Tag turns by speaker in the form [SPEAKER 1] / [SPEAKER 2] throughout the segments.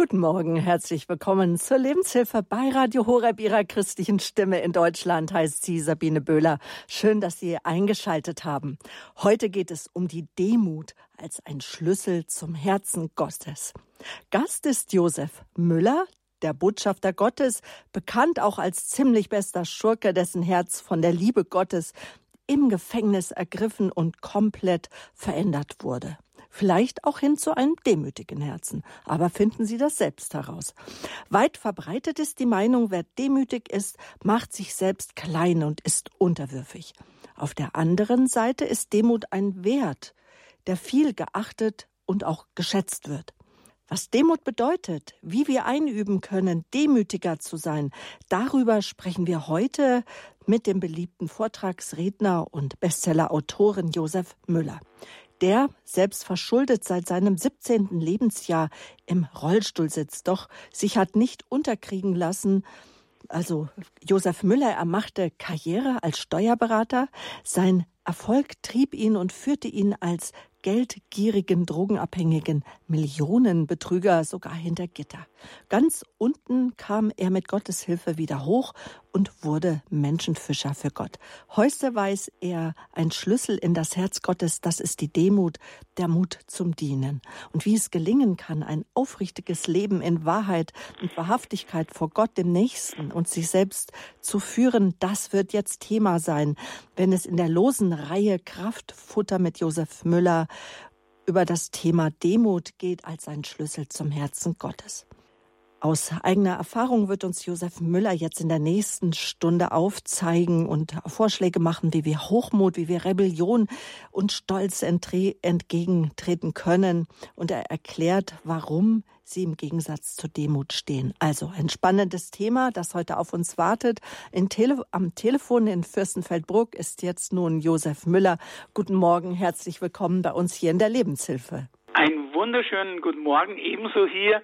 [SPEAKER 1] Guten Morgen, herzlich willkommen zur Lebenshilfe bei Radio Horeb, Ihrer christlichen Stimme in Deutschland, heißt sie Sabine Böhler. Schön, dass Sie eingeschaltet haben. Heute geht es um die Demut als ein Schlüssel zum Herzen Gottes. Gast ist Josef Müller, der Botschafter Gottes, bekannt auch als ziemlich bester Schurke, dessen Herz von der Liebe Gottes im Gefängnis ergriffen und komplett verändert wurde. Vielleicht auch hin zu einem demütigen Herzen. Aber finden Sie das selbst heraus. Weit verbreitet ist die Meinung, wer demütig ist, macht sich selbst klein und ist unterwürfig. Auf der anderen Seite ist Demut ein Wert, der viel geachtet und auch geschätzt wird. Was Demut bedeutet, wie wir einüben können, demütiger zu sein, darüber sprechen wir heute mit dem beliebten Vortragsredner und Bestsellerautoren Josef Müller der selbst verschuldet seit seinem 17. Lebensjahr im Rollstuhl sitzt, doch sich hat nicht unterkriegen lassen. Also Josef Müller, er machte Karriere als Steuerberater. Sein Erfolg trieb ihn und führte ihn als geldgierigen, drogenabhängigen Millionenbetrüger sogar hinter Gitter. Ganz unten kam er mit Gottes Hilfe wieder hoch und wurde Menschenfischer für Gott. Heute weiß er ein Schlüssel in das Herz Gottes, das ist die Demut, der Mut zum Dienen. Und wie es gelingen kann, ein aufrichtiges Leben in Wahrheit und Wahrhaftigkeit vor Gott, dem Nächsten und sich selbst zu führen, das wird jetzt Thema sein, wenn es in der losen Reihe Kraftfutter mit Josef Müller über das Thema Demut geht als ein Schlüssel zum Herzen Gottes. Aus eigener Erfahrung wird uns Josef Müller jetzt in der nächsten Stunde aufzeigen und Vorschläge machen, wie wir Hochmut, wie wir Rebellion und Stolz entgegentreten können. Und er erklärt, warum sie im Gegensatz zur Demut stehen. Also ein spannendes Thema, das heute auf uns wartet. Tele am Telefon in Fürstenfeldbruck ist jetzt nun Josef Müller. Guten Morgen, herzlich willkommen bei uns hier in der Lebenshilfe.
[SPEAKER 2] Einen wunderschönen guten Morgen ebenso hier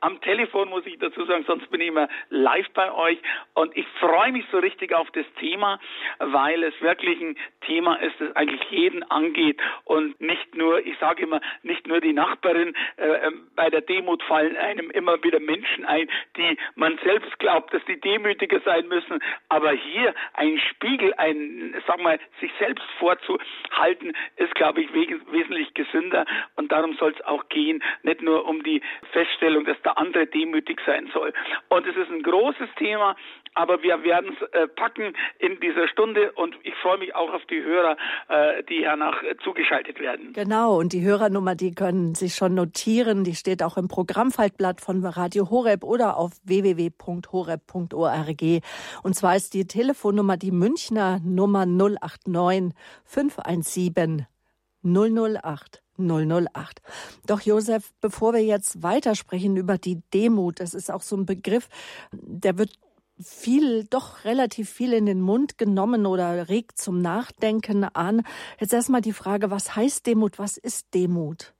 [SPEAKER 2] am Telefon, muss ich dazu sagen, sonst bin ich immer live bei euch. Und ich freue mich so richtig auf das Thema, weil es wirklich ein Thema ist, das eigentlich jeden angeht und nicht nur, ich sage immer, nicht nur die Nachbarin. Äh, ähm, bei der Demut fallen einem immer wieder Menschen ein, die man selbst glaubt, dass die demütiger sein müssen. Aber hier ein Spiegel, ein, sag mal, sich selbst vorzuhalten, ist, glaube ich, wesentlich gesünder. Und darum soll es auch gehen, nicht nur um die Feststellung, dass der andere demütig sein soll. Und es ist ein großes Thema, aber wir werden es äh, packen in dieser Stunde und ich freue mich auch auf die Hörer, äh, die hernach äh, zugeschaltet werden.
[SPEAKER 1] Genau, und die Hörernummer, die können sich schon notieren, die steht auch im Programmfaltblatt von Radio Horeb oder auf www.horeb.org. Und zwar ist die Telefonnummer die Münchner Nummer 089 517 008. 008. Doch Josef, bevor wir jetzt weitersprechen über die Demut, das ist auch so ein Begriff, der wird viel, doch relativ viel in den Mund genommen oder regt zum Nachdenken an. Jetzt erstmal die Frage, was heißt Demut? Was ist Demut?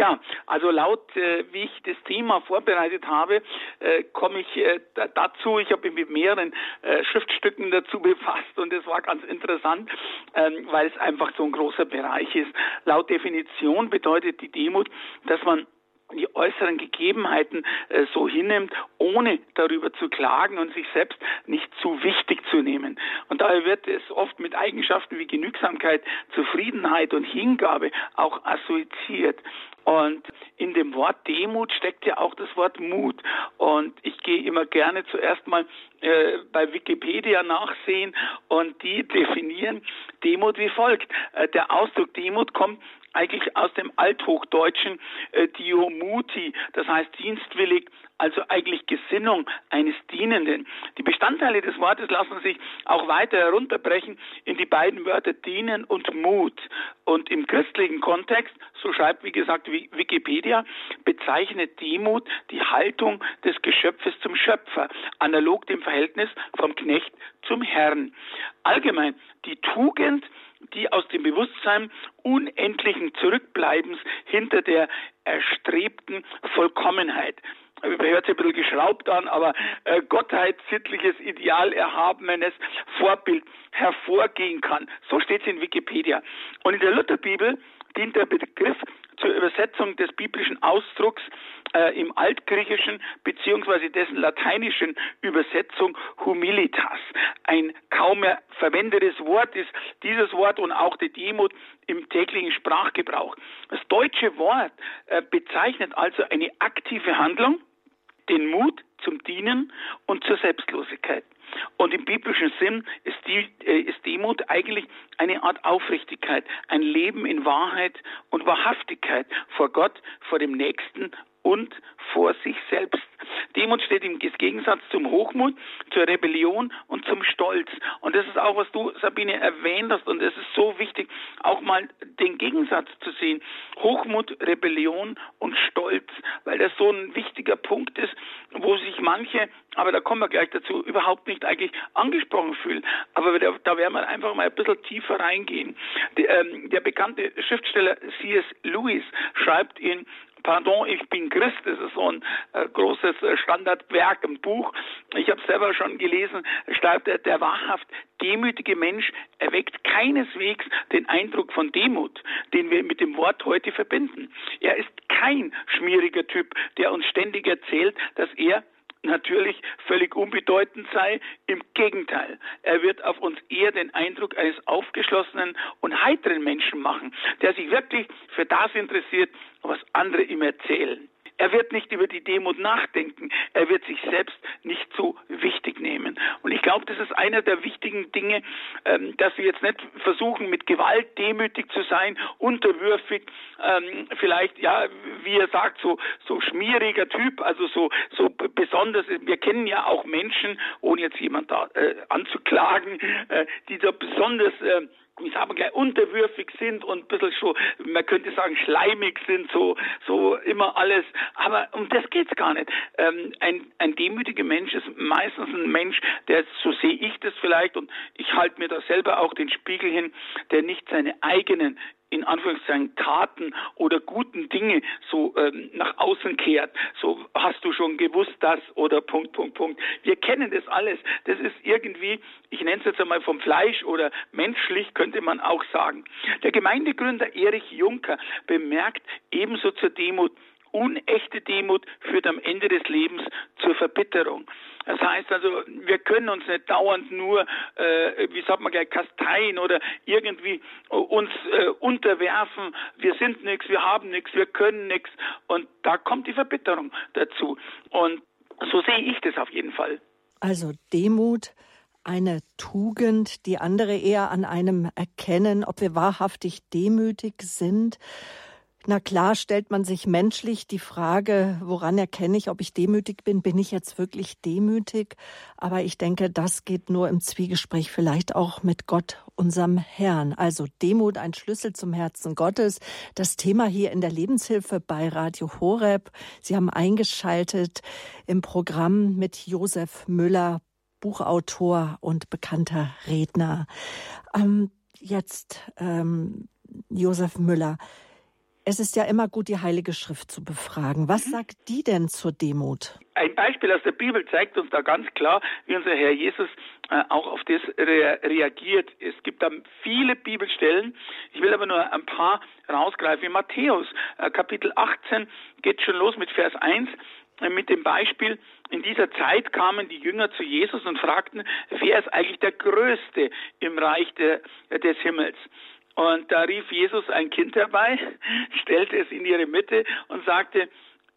[SPEAKER 2] Ja, also laut, äh, wie ich das Thema vorbereitet habe, äh, komme ich äh, dazu. Ich habe mich mit mehreren äh, Schriftstücken dazu befasst und es war ganz interessant, ähm, weil es einfach so ein großer Bereich ist. Laut Definition bedeutet die Demut, dass man die äußeren Gegebenheiten äh, so hinnimmt, ohne darüber zu klagen und sich selbst nicht zu wichtig zu nehmen. Und daher wird es oft mit Eigenschaften wie Genügsamkeit, Zufriedenheit und Hingabe auch assoziiert. Und in dem Wort Demut steckt ja auch das Wort Mut. Und ich gehe immer gerne zuerst mal äh, bei Wikipedia nachsehen und die definieren Demut wie folgt. Äh, der Ausdruck Demut kommt eigentlich aus dem Althochdeutschen äh, Diomuti, das heißt dienstwillig, also eigentlich Gesinnung eines Dienenden. Die Bestandteile des Wortes lassen sich auch weiter herunterbrechen in die beiden Wörter dienen und Mut. Und im christlichen Kontext, so schreibt wie gesagt Wikipedia, bezeichnet Demut die Haltung des Geschöpfes zum Schöpfer, analog dem Verhältnis vom Knecht zum Herrn. Allgemein die Tugend, die aus dem Bewusstsein unendlichen Zurückbleibens hinter der erstrebten Vollkommenheit hört sich ein bisschen geschraubt an, aber äh, Gottheit, sittliches Ideal, erhabenes Vorbild hervorgehen kann. So steht es in Wikipedia. Und in der Lutherbibel dient der Begriff zur Übersetzung des biblischen Ausdrucks äh, im Altgriechischen beziehungsweise dessen lateinischen Übersetzung Humilitas. Ein kaum mehr verwendetes Wort ist dieses Wort und auch die Demut im täglichen Sprachgebrauch. Das deutsche Wort äh, bezeichnet also eine aktive Handlung, den Mut zum Dienen und zur Selbstlosigkeit. Und im biblischen Sinn ist, die, äh, ist Demut eigentlich eine Art Aufrichtigkeit, ein Leben in Wahrheit und Wahrhaftigkeit vor Gott, vor dem Nächsten und vor sich selbst. Demut steht im Gegensatz zum Hochmut, zur Rebellion und zum Stolz. Und das ist auch, was du, Sabine, erwähnt hast. Und es ist so wichtig, auch mal den Gegensatz zu sehen. Hochmut, Rebellion und Stolz, weil das so ein wichtiger Punkt ist, wo sich manche, aber da kommen wir gleich dazu, überhaupt nicht eigentlich angesprochen fühlen. Aber da, da werden wir einfach mal ein bisschen tiefer reingehen. Der, ähm, der bekannte Schriftsteller C.S. Lewis schreibt in Pardon, ich bin Christ, das ist so ein äh, großes äh, Standardwerk, ein Buch. Ich habe selber schon gelesen, schreibt er, der wahrhaft demütige Mensch erweckt keineswegs den Eindruck von Demut, den wir mit dem Wort heute verbinden. Er ist kein schmieriger Typ, der uns ständig erzählt, dass er natürlich völlig unbedeutend sei. Im Gegenteil, er wird auf uns eher den Eindruck eines aufgeschlossenen und heiteren Menschen machen, der sich wirklich für das interessiert, was andere ihm erzählen. Er wird nicht über die Demut nachdenken. Er wird sich selbst nicht so wichtig nehmen. Und ich glaube, das ist einer der wichtigen Dinge, ähm, dass wir jetzt nicht versuchen, mit Gewalt demütig zu sein, unterwürfig, ähm, vielleicht, ja, wie er sagt, so, so schmieriger Typ, also so, so besonders. Wir kennen ja auch Menschen, ohne jetzt jemand da äh, anzuklagen, äh, die da besonders äh, ich sage mal, unterwürfig sind und ein bisschen schon, man könnte sagen, schleimig sind, so, so immer alles. Aber um das geht's gar nicht. Ähm, ein, ein demütiger Mensch ist meistens ein Mensch, der, so sehe ich das vielleicht, und ich halte mir da selber auch den Spiegel hin, der nicht seine eigenen in Anführungszeichen Taten oder guten Dinge so ähm, nach außen kehrt. So hast du schon gewusst das oder Punkt, Punkt, Punkt. Wir kennen das alles. Das ist irgendwie, ich nenne es jetzt einmal vom Fleisch oder menschlich, könnte man auch sagen. Der Gemeindegründer Erich Juncker bemerkt ebenso zur Demut, unechte Demut führt am Ende des Lebens zur Verbitterung. Das heißt also, wir können uns nicht dauernd nur, äh, wie sagt man gleich, kasteien oder irgendwie uns äh, unterwerfen. Wir sind nichts, wir haben nichts, wir können nichts. Und da kommt die Verbitterung dazu. Und so sehe ich das auf jeden Fall.
[SPEAKER 1] Also Demut, eine Tugend, die andere eher an einem erkennen, ob wir wahrhaftig demütig sind na klar stellt man sich menschlich die Frage, woran erkenne ich, ob ich demütig bin? Bin ich jetzt wirklich demütig? Aber ich denke, das geht nur im Zwiegespräch, vielleicht auch mit Gott, unserem Herrn. Also Demut, ein Schlüssel zum Herzen Gottes. Das Thema hier in der Lebenshilfe bei Radio Horeb. Sie haben eingeschaltet im Programm mit Josef Müller, Buchautor und bekannter Redner. Ähm, jetzt, ähm, Josef Müller. Es ist ja immer gut, die Heilige Schrift zu befragen. Was mhm. sagt die denn zur Demut?
[SPEAKER 2] Ein Beispiel aus der Bibel zeigt uns da ganz klar, wie unser Herr Jesus äh, auch auf das re reagiert. Es gibt da viele Bibelstellen. Ich will aber nur ein paar rausgreifen. In Matthäus äh, Kapitel 18 geht schon los mit Vers 1 äh, mit dem Beispiel, in dieser Zeit kamen die Jünger zu Jesus und fragten, wer ist eigentlich der Größte im Reich de, des Himmels? Und da rief Jesus ein Kind herbei, stellte es in ihre Mitte und sagte,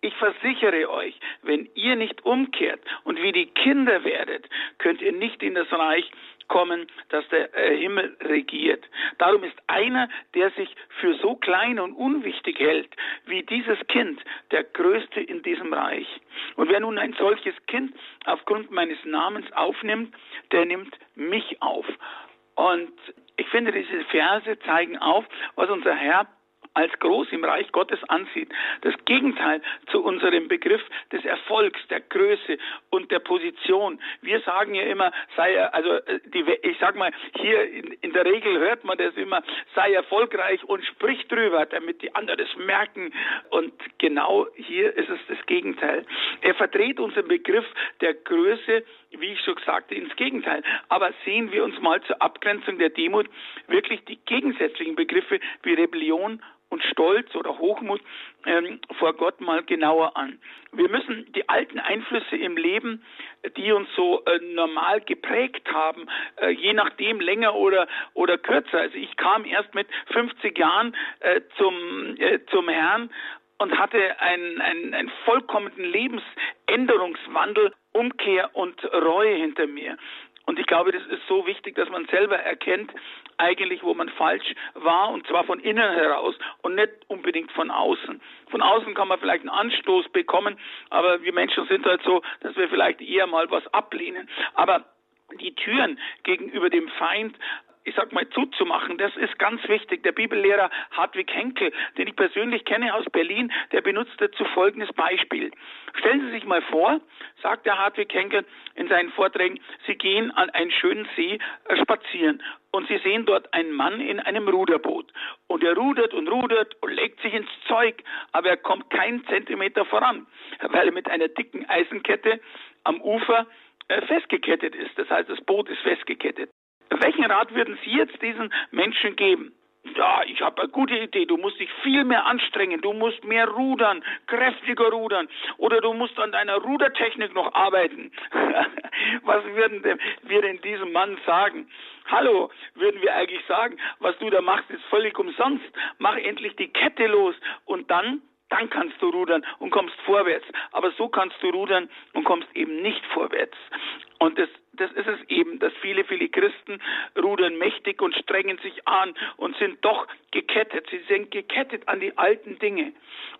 [SPEAKER 2] ich versichere euch, wenn ihr nicht umkehrt und wie die Kinder werdet, könnt ihr nicht in das Reich kommen, das der äh, Himmel regiert. Darum ist einer, der sich für so klein und unwichtig hält, wie dieses Kind, der Größte in diesem Reich. Und wer nun ein solches Kind aufgrund meines Namens aufnimmt, der nimmt mich auf. Und ich finde, diese Verse zeigen auf, was unser Herr als groß im Reich Gottes ansieht. Das Gegenteil zu unserem Begriff des Erfolgs, der Größe und der Position. Wir sagen ja immer, sei er, also äh, die, ich sag mal, hier in, in, der Regel hört man das immer, sei erfolgreich und sprich drüber, damit die anderen das merken. Und genau hier ist es das Gegenteil. Er verdreht unseren Begriff der Größe, wie ich schon sagte, ins Gegenteil. Aber sehen wir uns mal zur Abgrenzung der Demut wirklich die gegensätzlichen Begriffe wie Rebellion und Stolz oder Hochmut ähm, vor Gott mal genauer an. Wir müssen die alten Einflüsse im Leben, die uns so äh, normal geprägt haben, äh, je nachdem länger oder oder kürzer. Also ich kam erst mit 50 Jahren äh, zum äh, zum Herrn und hatte einen, einen, einen vollkommenen Lebensänderungswandel, Umkehr und Reue hinter mir. Und ich glaube, das ist so wichtig, dass man selber erkennt, eigentlich, wo man falsch war, und zwar von innen heraus und nicht unbedingt von außen. Von außen kann man vielleicht einen Anstoß bekommen, aber wir Menschen sind halt so, dass wir vielleicht eher mal was ablehnen. Aber die Türen gegenüber dem Feind ich sag mal, zuzumachen. Das ist ganz wichtig. Der Bibellehrer Hartwig Henkel, den ich persönlich kenne aus Berlin, der benutzt dazu folgendes Beispiel. Stellen Sie sich mal vor, sagt der Hartwig Henkel in seinen Vorträgen, Sie gehen an einen schönen See äh, spazieren und Sie sehen dort einen Mann in einem Ruderboot. Und er rudert und rudert und legt sich ins Zeug, aber er kommt keinen Zentimeter voran, weil er mit einer dicken Eisenkette am Ufer äh, festgekettet ist. Das heißt, das Boot ist festgekettet. Welchen Rat würden Sie jetzt diesen Menschen geben? Ja, ich habe eine gute Idee. Du musst dich viel mehr anstrengen. Du musst mehr rudern, kräftiger rudern. Oder du musst an deiner Rudertechnik noch arbeiten. was würden wir denn diesem Mann sagen? Hallo, würden wir eigentlich sagen, was du da machst, ist völlig umsonst. Mach endlich die Kette los und dann dann kannst du rudern und kommst vorwärts. Aber so kannst du rudern und kommst eben nicht vorwärts. Und das das ist es eben, dass viele, viele Christen rudern mächtig und strengen sich an und sind doch gekettet. Sie sind gekettet an die alten Dinge.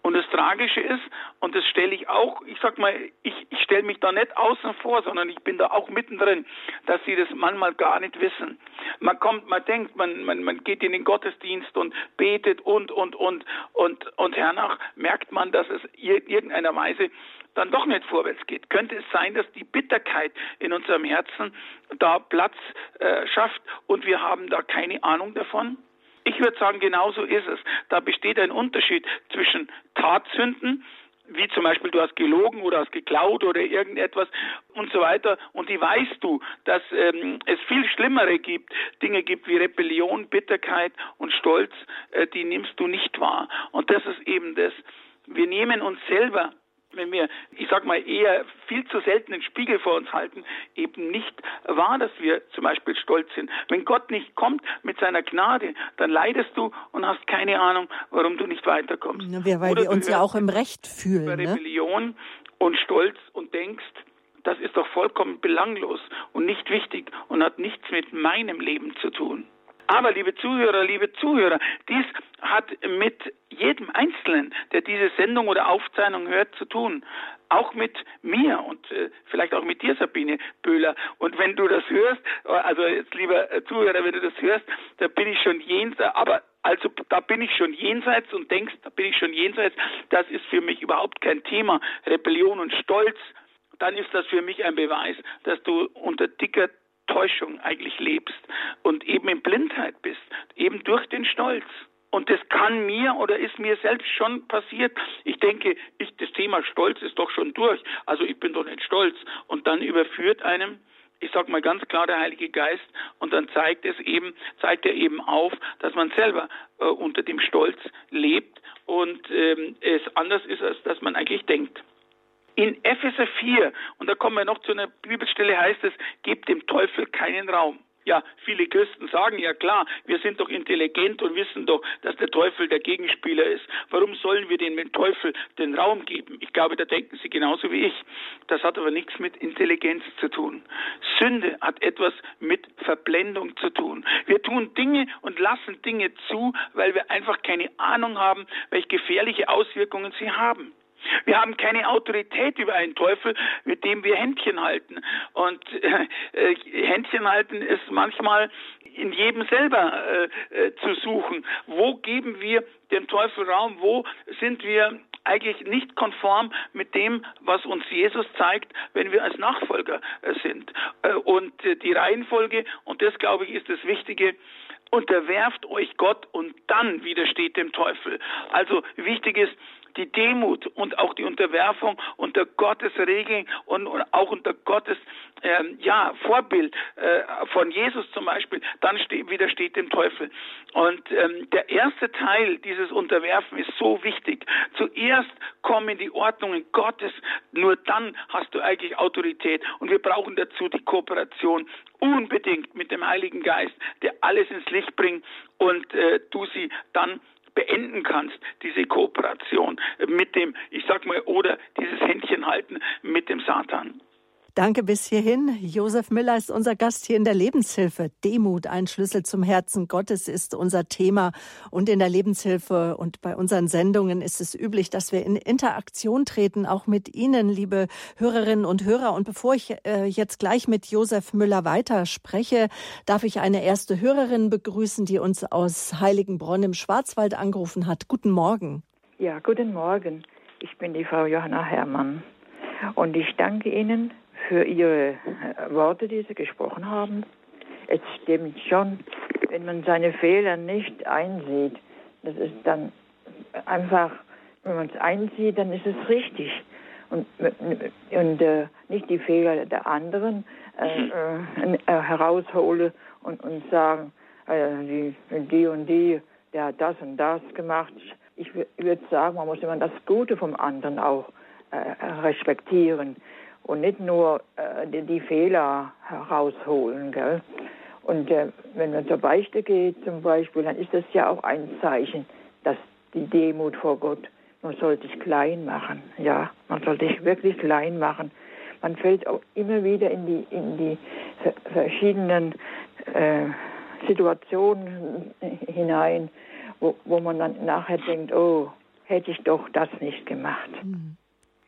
[SPEAKER 2] Und das Tragische ist, und das stelle ich auch, ich sag mal, ich, ich stelle mich da nicht außen vor, sondern ich bin da auch mittendrin, dass sie das manchmal gar nicht wissen. Man kommt, man denkt, man, man, man geht in den Gottesdienst und betet und, und, und, und, und hernach merkt man, dass es in irgendeiner Weise dann doch nicht vorwärts geht. Könnte es sein, dass die Bitterkeit in unserem Herzen da Platz äh, schafft und wir haben da keine Ahnung davon? Ich würde sagen, genauso ist es. Da besteht ein Unterschied zwischen Tatsünden, wie zum Beispiel du hast gelogen oder hast geklaut oder irgendetwas und so weiter. Und die weißt du, dass ähm, es viel schlimmere gibt, Dinge gibt wie Rebellion, Bitterkeit und Stolz, äh, die nimmst du nicht wahr. Und das ist eben das. Wir nehmen uns selber wenn wir, ich sag mal, eher viel zu selten einen Spiegel vor uns halten, eben nicht wahr, dass wir zum Beispiel stolz sind. Wenn Gott nicht kommt mit seiner Gnade, dann leidest du und hast keine Ahnung, warum du nicht weiterkommst.
[SPEAKER 1] Ja, weil Oder wir uns ja auch im Recht fühlen. Über
[SPEAKER 2] ne? Rebellion und Stolz und denkst, das ist doch vollkommen belanglos und nicht wichtig und hat nichts mit meinem Leben zu tun. Aber, liebe Zuhörer, liebe Zuhörer, dies hat mit jedem Einzelnen, der diese Sendung oder Aufzeichnung hört, zu tun. Auch mit mir und äh, vielleicht auch mit dir, Sabine Böhler. Und wenn du das hörst, also jetzt lieber äh, Zuhörer, wenn du das hörst, da bin ich schon jenseits, aber also da bin ich schon jenseits und denkst, da bin ich schon jenseits, das ist für mich überhaupt kein Thema. Rebellion und Stolz, dann ist das für mich ein Beweis, dass du unter dicker Täuschung eigentlich lebst und eben in Blindheit bist, eben durch den Stolz. Und das kann mir oder ist mir selbst schon passiert. Ich denke, ich, das Thema Stolz ist doch schon durch. Also ich bin doch nicht stolz. Und dann überführt einem, ich sag mal ganz klar, der Heilige Geist und dann zeigt es eben, zeigt er eben auf, dass man selber äh, unter dem Stolz lebt und ähm, es anders ist, als dass man eigentlich denkt. In Epheser 4, und da kommen wir noch zu einer Bibelstelle, heißt es, gebt dem Teufel keinen Raum. Ja, viele Christen sagen ja klar, wir sind doch intelligent und wissen doch, dass der Teufel der Gegenspieler ist. Warum sollen wir dem Teufel den Raum geben? Ich glaube, da denken sie genauso wie ich. Das hat aber nichts mit Intelligenz zu tun. Sünde hat etwas mit Verblendung zu tun. Wir tun Dinge und lassen Dinge zu, weil wir einfach keine Ahnung haben, welche gefährliche Auswirkungen sie haben. Wir haben keine Autorität über einen Teufel, mit dem wir Händchen halten. Und äh, äh, Händchen halten ist manchmal in jedem selber äh, äh, zu suchen. Wo geben wir dem Teufel Raum? Wo sind wir eigentlich nicht konform mit dem, was uns Jesus zeigt, wenn wir als Nachfolger äh, sind? Äh, und die Reihenfolge, und das glaube ich ist das Wichtige, unterwerft euch Gott und dann widersteht dem Teufel. Also wichtig ist, die Demut und auch die Unterwerfung unter Gottes Regeln und, und auch unter Gottes ähm, ja, Vorbild äh, von Jesus zum Beispiel, dann steht, widersteht dem Teufel. Und ähm, der erste Teil dieses Unterwerfen ist so wichtig. Zuerst kommen die Ordnungen Gottes, nur dann hast du eigentlich Autorität. Und wir brauchen dazu die Kooperation unbedingt mit dem Heiligen Geist, der alles ins Licht bringt und äh, du sie dann beenden kannst, diese Kooperation mit dem, ich sag mal, oder dieses Händchen halten mit dem Satan.
[SPEAKER 1] Danke bis hierhin. Josef Müller ist unser Gast hier in der Lebenshilfe. Demut, ein Schlüssel zum Herzen Gottes ist unser Thema. Und in der Lebenshilfe und bei unseren Sendungen ist es üblich, dass wir in Interaktion treten, auch mit Ihnen, liebe Hörerinnen und Hörer. Und bevor ich äh, jetzt gleich mit Josef Müller weiter spreche, darf ich eine erste Hörerin begrüßen, die uns aus Heiligenbronn im Schwarzwald angerufen hat. Guten Morgen.
[SPEAKER 3] Ja, guten Morgen. Ich bin die Frau Johanna Herrmann. Und ich danke Ihnen für Ihre äh, Worte, die Sie gesprochen haben. Es stimmt schon, wenn man seine Fehler nicht einsieht, das ist dann einfach, wenn man es einsieht, dann ist es richtig. Und, und äh, nicht die Fehler der anderen äh, äh, äh heraushole und, und sagen, äh, die, die und die, der hat das und das gemacht. Ich würde sagen, man muss immer das Gute vom anderen auch respektieren und nicht nur äh, die, die, Fehler herausholen. Gell? Und äh, wenn man zur Beichte geht zum Beispiel, dann ist das ja auch ein Zeichen, dass die Demut vor Gott, man soll sich klein machen, ja, man soll sich wirklich klein machen. Man fällt auch immer wieder in die, in die verschiedenen äh, Situationen hinein, wo, wo man dann nachher denkt, oh, hätte ich doch das nicht gemacht. Hm.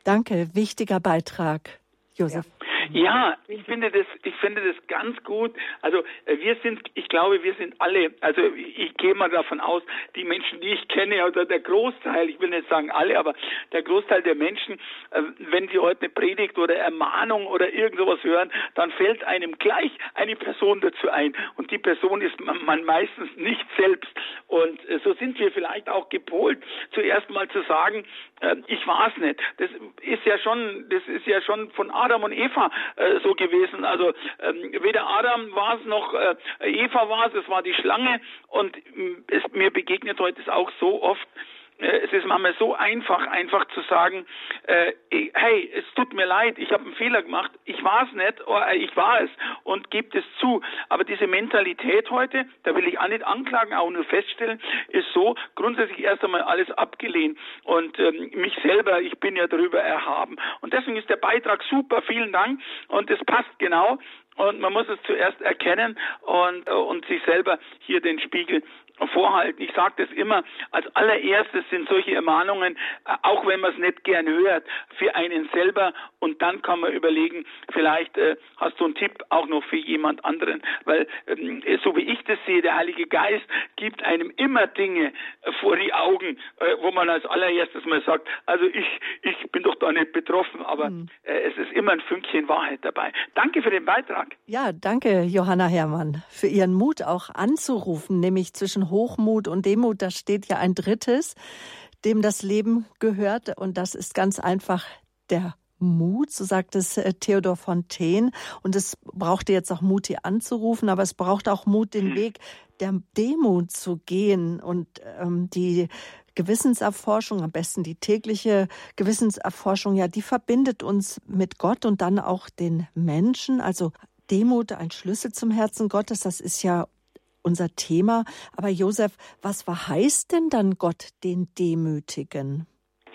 [SPEAKER 1] Danke, wichtiger Beitrag. Josef.
[SPEAKER 2] Ja, ich finde das, ich finde das ganz gut. Also äh, wir sind, ich glaube, wir sind alle, also ich gehe mal davon aus, die Menschen, die ich kenne, oder der Großteil, ich will nicht sagen alle, aber der Großteil der Menschen, äh, wenn sie heute eine Predigt oder Ermahnung oder irgend sowas hören, dann fällt einem gleich eine Person dazu ein. Und die Person ist man meistens nicht selbst. Und äh, so sind wir vielleicht auch gepolt, zuerst mal zu sagen, ich war es nicht. Das ist ja schon, das ist ja schon von Adam und Eva äh, so gewesen. Also ähm, weder Adam war es noch äh, Eva war es, es war die Schlange und mm, es, mir begegnet heute auch so oft, äh, es ist manchmal so einfach, einfach zu sagen, äh, hey, es tut mir leid, ich habe einen Fehler gemacht, ich war es nicht, oder äh, ich war es und gebt es zu. Aber diese Mentalität heute, da will ich auch nicht anklagen, auch nur feststellen, ist so grundsätzlich erst einmal alles abgelehnt und ähm, mich selber, ich bin ja darüber erhaben. Und deswegen ist der Beitrag super, vielen Dank und es passt genau und man muss es zuerst erkennen und, äh, und sich selber hier den Spiegel vorhalten. Ich sage das immer, als allererstes sind solche Ermahnungen, äh, auch wenn man es nicht gern hört, für einen selber und dann kann man überlegen, vielleicht äh, hast du einen Tipp auch noch für jemand anderen, weil ähm, so wie ich das sehe, der Heilige Geist gibt einem immer Dinge äh, vor die Augen, äh, wo man als allererstes mal sagt, also ich, ich bin doch da nicht betroffen, aber mhm. es ist immer ein Fünkchen Wahrheit dabei. Danke für den Beitrag.
[SPEAKER 1] Ja, danke Johanna Herrmann für Ihren Mut auch anzurufen, nämlich zwischen Hochmut und Demut, da steht ja ein drittes, dem das Leben gehört. Und das ist ganz einfach der Mut, so sagt es äh, Theodor Fontaine. Und es brauchte jetzt auch Mut, hier anzurufen, aber es braucht auch Mut, den hm. Weg der Demut zu gehen und ähm, die Gewissenserforschung, am besten die tägliche Gewissenserforschung, ja, die verbindet uns mit Gott und dann auch den Menschen. Also Demut, ein Schlüssel zum Herzen Gottes, das ist ja unser Thema. Aber Josef, was verheißt denn dann Gott den Demütigen?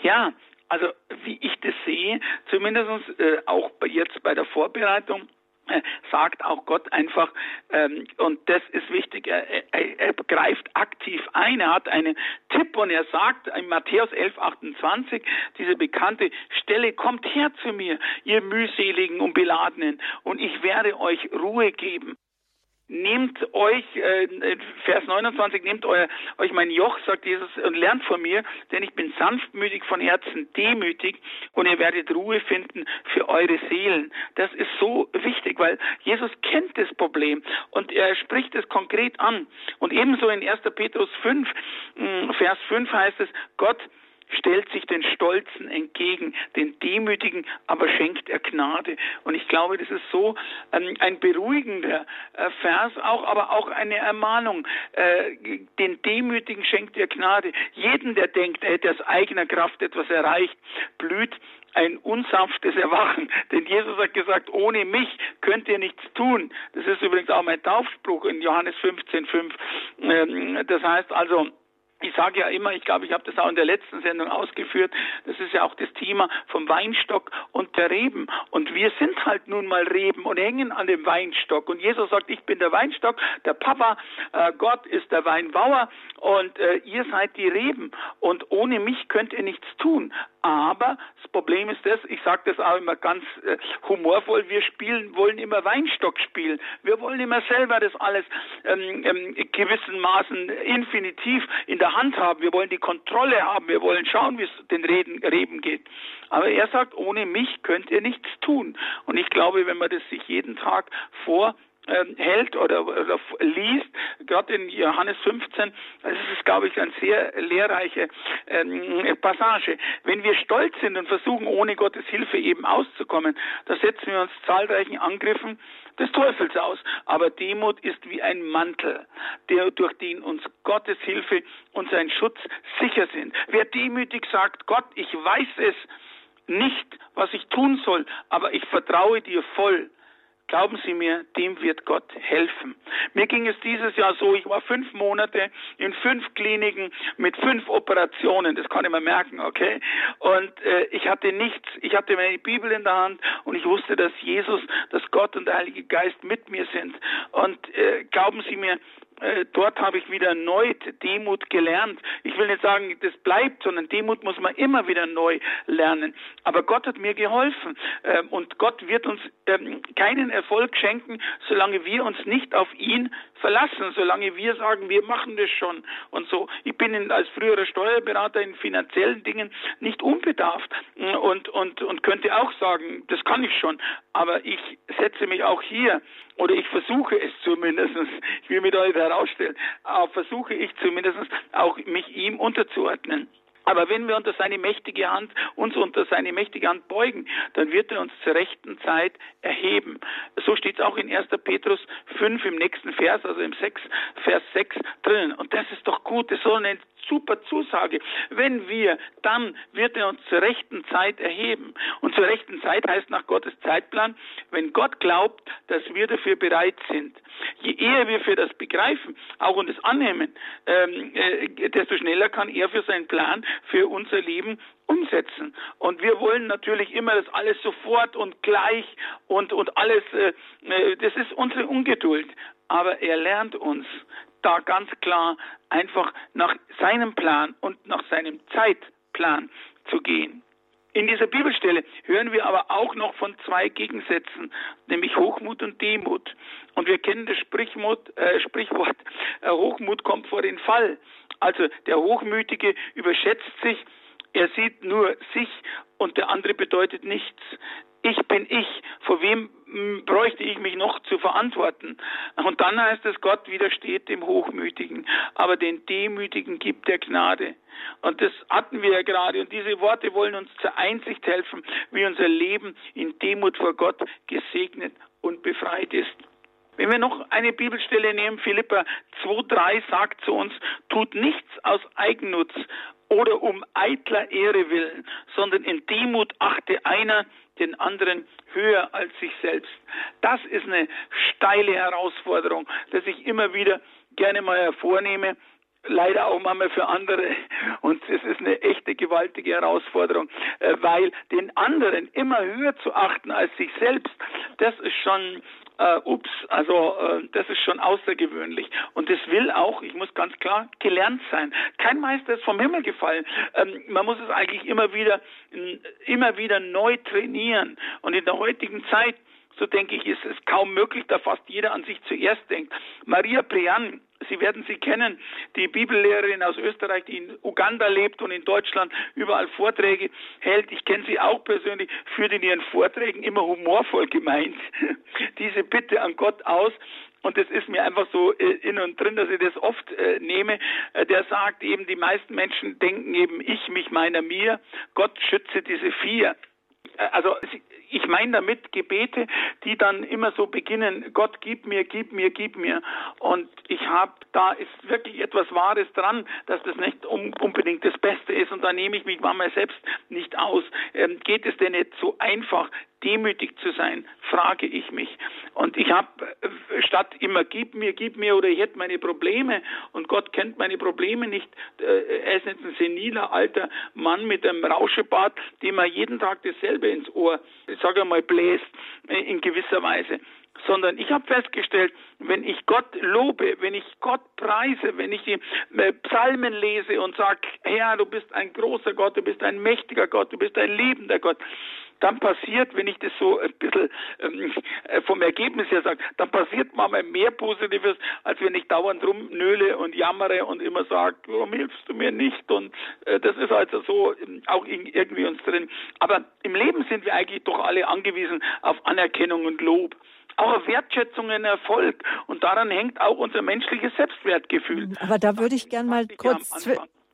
[SPEAKER 2] Ja, also wie ich das sehe, zumindest äh, auch jetzt bei der Vorbereitung, äh, sagt auch Gott einfach, ähm, und das ist wichtig, er, er, er, greift aktiv ein, er hat einen Tipp und er sagt in Matthäus 11, 28, diese bekannte Stelle, kommt her zu mir, ihr mühseligen und beladenen, und ich werde euch Ruhe geben nehmt euch, äh, Vers 29, nehmt euer, euch mein Joch, sagt Jesus, und lernt von mir, denn ich bin sanftmütig von Herzen, demütig und ihr werdet Ruhe finden für eure Seelen. Das ist so wichtig, weil Jesus kennt das Problem und er spricht es konkret an. Und ebenso in 1. Petrus 5, mm, Vers 5 heißt es, Gott stellt sich den Stolzen entgegen, den Demütigen aber schenkt er Gnade. Und ich glaube, das ist so ähm, ein beruhigender äh, Vers, auch, aber auch eine Ermahnung. Äh, den Demütigen schenkt er Gnade. Jeden, der denkt, er hätte aus eigener Kraft etwas erreicht, blüht ein unsanftes Erwachen. Denn Jesus hat gesagt, ohne mich könnt ihr nichts tun. Das ist übrigens auch mein Taufspruch in Johannes 15,5. Ähm, das heißt also, ich sage ja immer, ich glaube, ich habe das auch in der letzten Sendung ausgeführt, das ist ja auch das Thema vom Weinstock und der Reben. Und wir sind halt nun mal Reben und hängen an dem Weinstock. Und Jesus sagt, ich bin der Weinstock, der Papa, äh, Gott ist der Weinbauer und äh, ihr seid die Reben. Und ohne mich könnt ihr nichts tun. Aber das Problem ist das, ich sage das auch immer ganz äh, humorvoll, wir spielen, wollen immer Weinstock spielen. Wir wollen immer selber das alles ähm, ähm, gewissen Maßen infinitiv in der Hand haben. Wir wollen die Kontrolle haben. Wir wollen schauen, wie es den Reden, Reben geht. Aber er sagt, ohne mich könnt ihr nichts tun. Und ich glaube, wenn man das sich jeden Tag vor hält oder, oder liest, gerade in Johannes 15, das ist, glaube ich, eine sehr lehrreiche ähm, Passage. Wenn wir stolz sind und versuchen, ohne Gottes Hilfe eben auszukommen, da setzen wir uns zahlreichen Angriffen des Teufels aus. Aber Demut ist wie ein Mantel, der, durch den uns Gottes Hilfe und sein Schutz sicher sind. Wer demütig sagt, Gott, ich weiß es nicht, was ich tun soll, aber ich vertraue dir voll, Glauben Sie mir, dem wird Gott helfen. Mir ging es dieses Jahr so, ich war fünf Monate in fünf Kliniken mit fünf Operationen, das kann ich mir merken, okay? Und äh, ich hatte nichts, ich hatte meine Bibel in der Hand und ich wusste, dass Jesus, dass Gott und der Heilige Geist mit mir sind. Und äh, glauben Sie mir, äh, dort habe ich wieder erneut Demut gelernt. Ich will nicht sagen, das bleibt, sondern Demut muss man immer wieder neu lernen. Aber Gott hat mir geholfen ähm, und Gott wird uns ähm, keinen Erfolg schenken, solange wir uns nicht auf ihn verlassen, solange wir sagen, wir machen das schon und so. Ich bin in, als früherer Steuerberater in finanziellen Dingen nicht unbedarft äh, und, und, und könnte auch sagen, das kann ich schon. Aber ich setze mich auch hier oder ich versuche es zumindest, ich will mich da nicht herausstellen, aber versuche ich zumindest auch mich ihm unterzuordnen. Aber wenn wir unter seine mächtige Hand, uns unter seine mächtige Hand beugen, dann wird er uns zur rechten Zeit erheben. So steht es auch in 1. Petrus 5 im nächsten Vers, also im 6, Vers 6 drinnen. Und das ist doch gut. Das soll eine super Zusage. Wenn wir, dann wird er uns zur rechten Zeit erheben. Und zur rechten Zeit heißt nach Gottes Zeitplan, wenn Gott glaubt, dass wir dafür bereit sind. Je eher wir für das begreifen, auch und es annehmen, ähm, äh, desto schneller kann er für seinen Plan, für unser Leben umsetzen. Und wir wollen natürlich immer das alles sofort und gleich und, und alles, äh, äh das ist unsere Ungeduld. Aber er lernt uns, da ganz klar einfach nach seinem Plan und nach seinem Zeitplan zu gehen. In dieser Bibelstelle hören wir aber auch noch von zwei Gegensätzen, nämlich Hochmut und Demut. Und wir kennen das Sprichwort, äh, Sprichwort äh, Hochmut kommt vor den Fall. Also der Hochmütige überschätzt sich, er sieht nur sich und der andere bedeutet nichts. Ich bin ich. Vor wem hm, bräuchte ich mich noch zu verantworten? Und dann heißt es, Gott widersteht dem Hochmütigen, aber den Demütigen gibt er Gnade. Und das hatten wir ja gerade. Und diese Worte wollen uns zur Einsicht helfen, wie unser Leben in Demut vor Gott gesegnet und befreit ist. Wenn wir noch eine Bibelstelle nehmen, Philippa 2,3 sagt zu uns, tut nichts aus Eigennutz oder um eitler Ehre willen, sondern in Demut achte einer den anderen höher als sich selbst. Das ist eine steile Herausforderung, dass ich immer wieder gerne mal hervornehme, leider auch manchmal für andere. Und es ist eine echte gewaltige Herausforderung, äh, weil den anderen immer höher zu achten als sich selbst, das ist schon äh, ups, also äh, das ist schon außergewöhnlich. Und das will auch, ich muss ganz klar, gelernt sein. Kein Meister ist vom Himmel gefallen. Ähm, man muss es eigentlich immer wieder, immer wieder neu trainieren. Und in der heutigen Zeit, so denke ich, ist es kaum möglich, da fast jeder an sich zuerst denkt. Maria Prian, Sie werden sie kennen, die Bibellehrerin aus Österreich, die in Uganda lebt und in Deutschland überall Vorträge hält. Ich kenne sie auch persönlich, führt in ihren Vorträgen immer humorvoll gemeint. Diese Bitte an Gott aus, und das ist mir einfach so äh, in und drin, dass ich das oft äh, nehme, äh, der sagt eben, die meisten Menschen denken eben ich, mich, meiner, mir, Gott schütze diese vier. Äh, also ich meine damit Gebete, die dann immer so beginnen, Gott gib mir, gib mir, gib mir. Und ich habe, da ist wirklich etwas Wahres dran, dass das nicht unbedingt das Beste ist. Und da nehme ich mich manchmal selbst nicht aus. Ähm, geht es denn nicht so einfach, demütig zu sein, frage ich mich. Und ich habe äh, statt immer gib mir, gib mir oder ich hätte meine Probleme und Gott kennt meine Probleme nicht. Äh, er ist nicht ein seniler alter Mann mit einem Rauschebart, dem er jeden Tag dasselbe ins Ohr, sage mal, bläst äh, in gewisser Weise sondern ich habe festgestellt, wenn ich Gott lobe, wenn ich Gott preise, wenn ich die Psalmen lese und sage, Herr, du bist ein großer Gott, du bist ein mächtiger Gott, du bist ein liebender Gott, dann passiert, wenn ich das so ein bisschen ähm, äh, vom Ergebnis her sage, dann passiert manchmal mehr Positives, als wenn ich dauernd rumnöle und jammere und immer sage, warum hilfst du mir nicht? Und äh, das ist also so ähm, auch irgendwie uns drin. Aber im Leben sind wir eigentlich doch alle angewiesen auf Anerkennung und Lob auch Wertschätzung und Erfolg. Und daran hängt auch unser menschliches Selbstwertgefühl.
[SPEAKER 1] Aber da würde ich gern mal kurz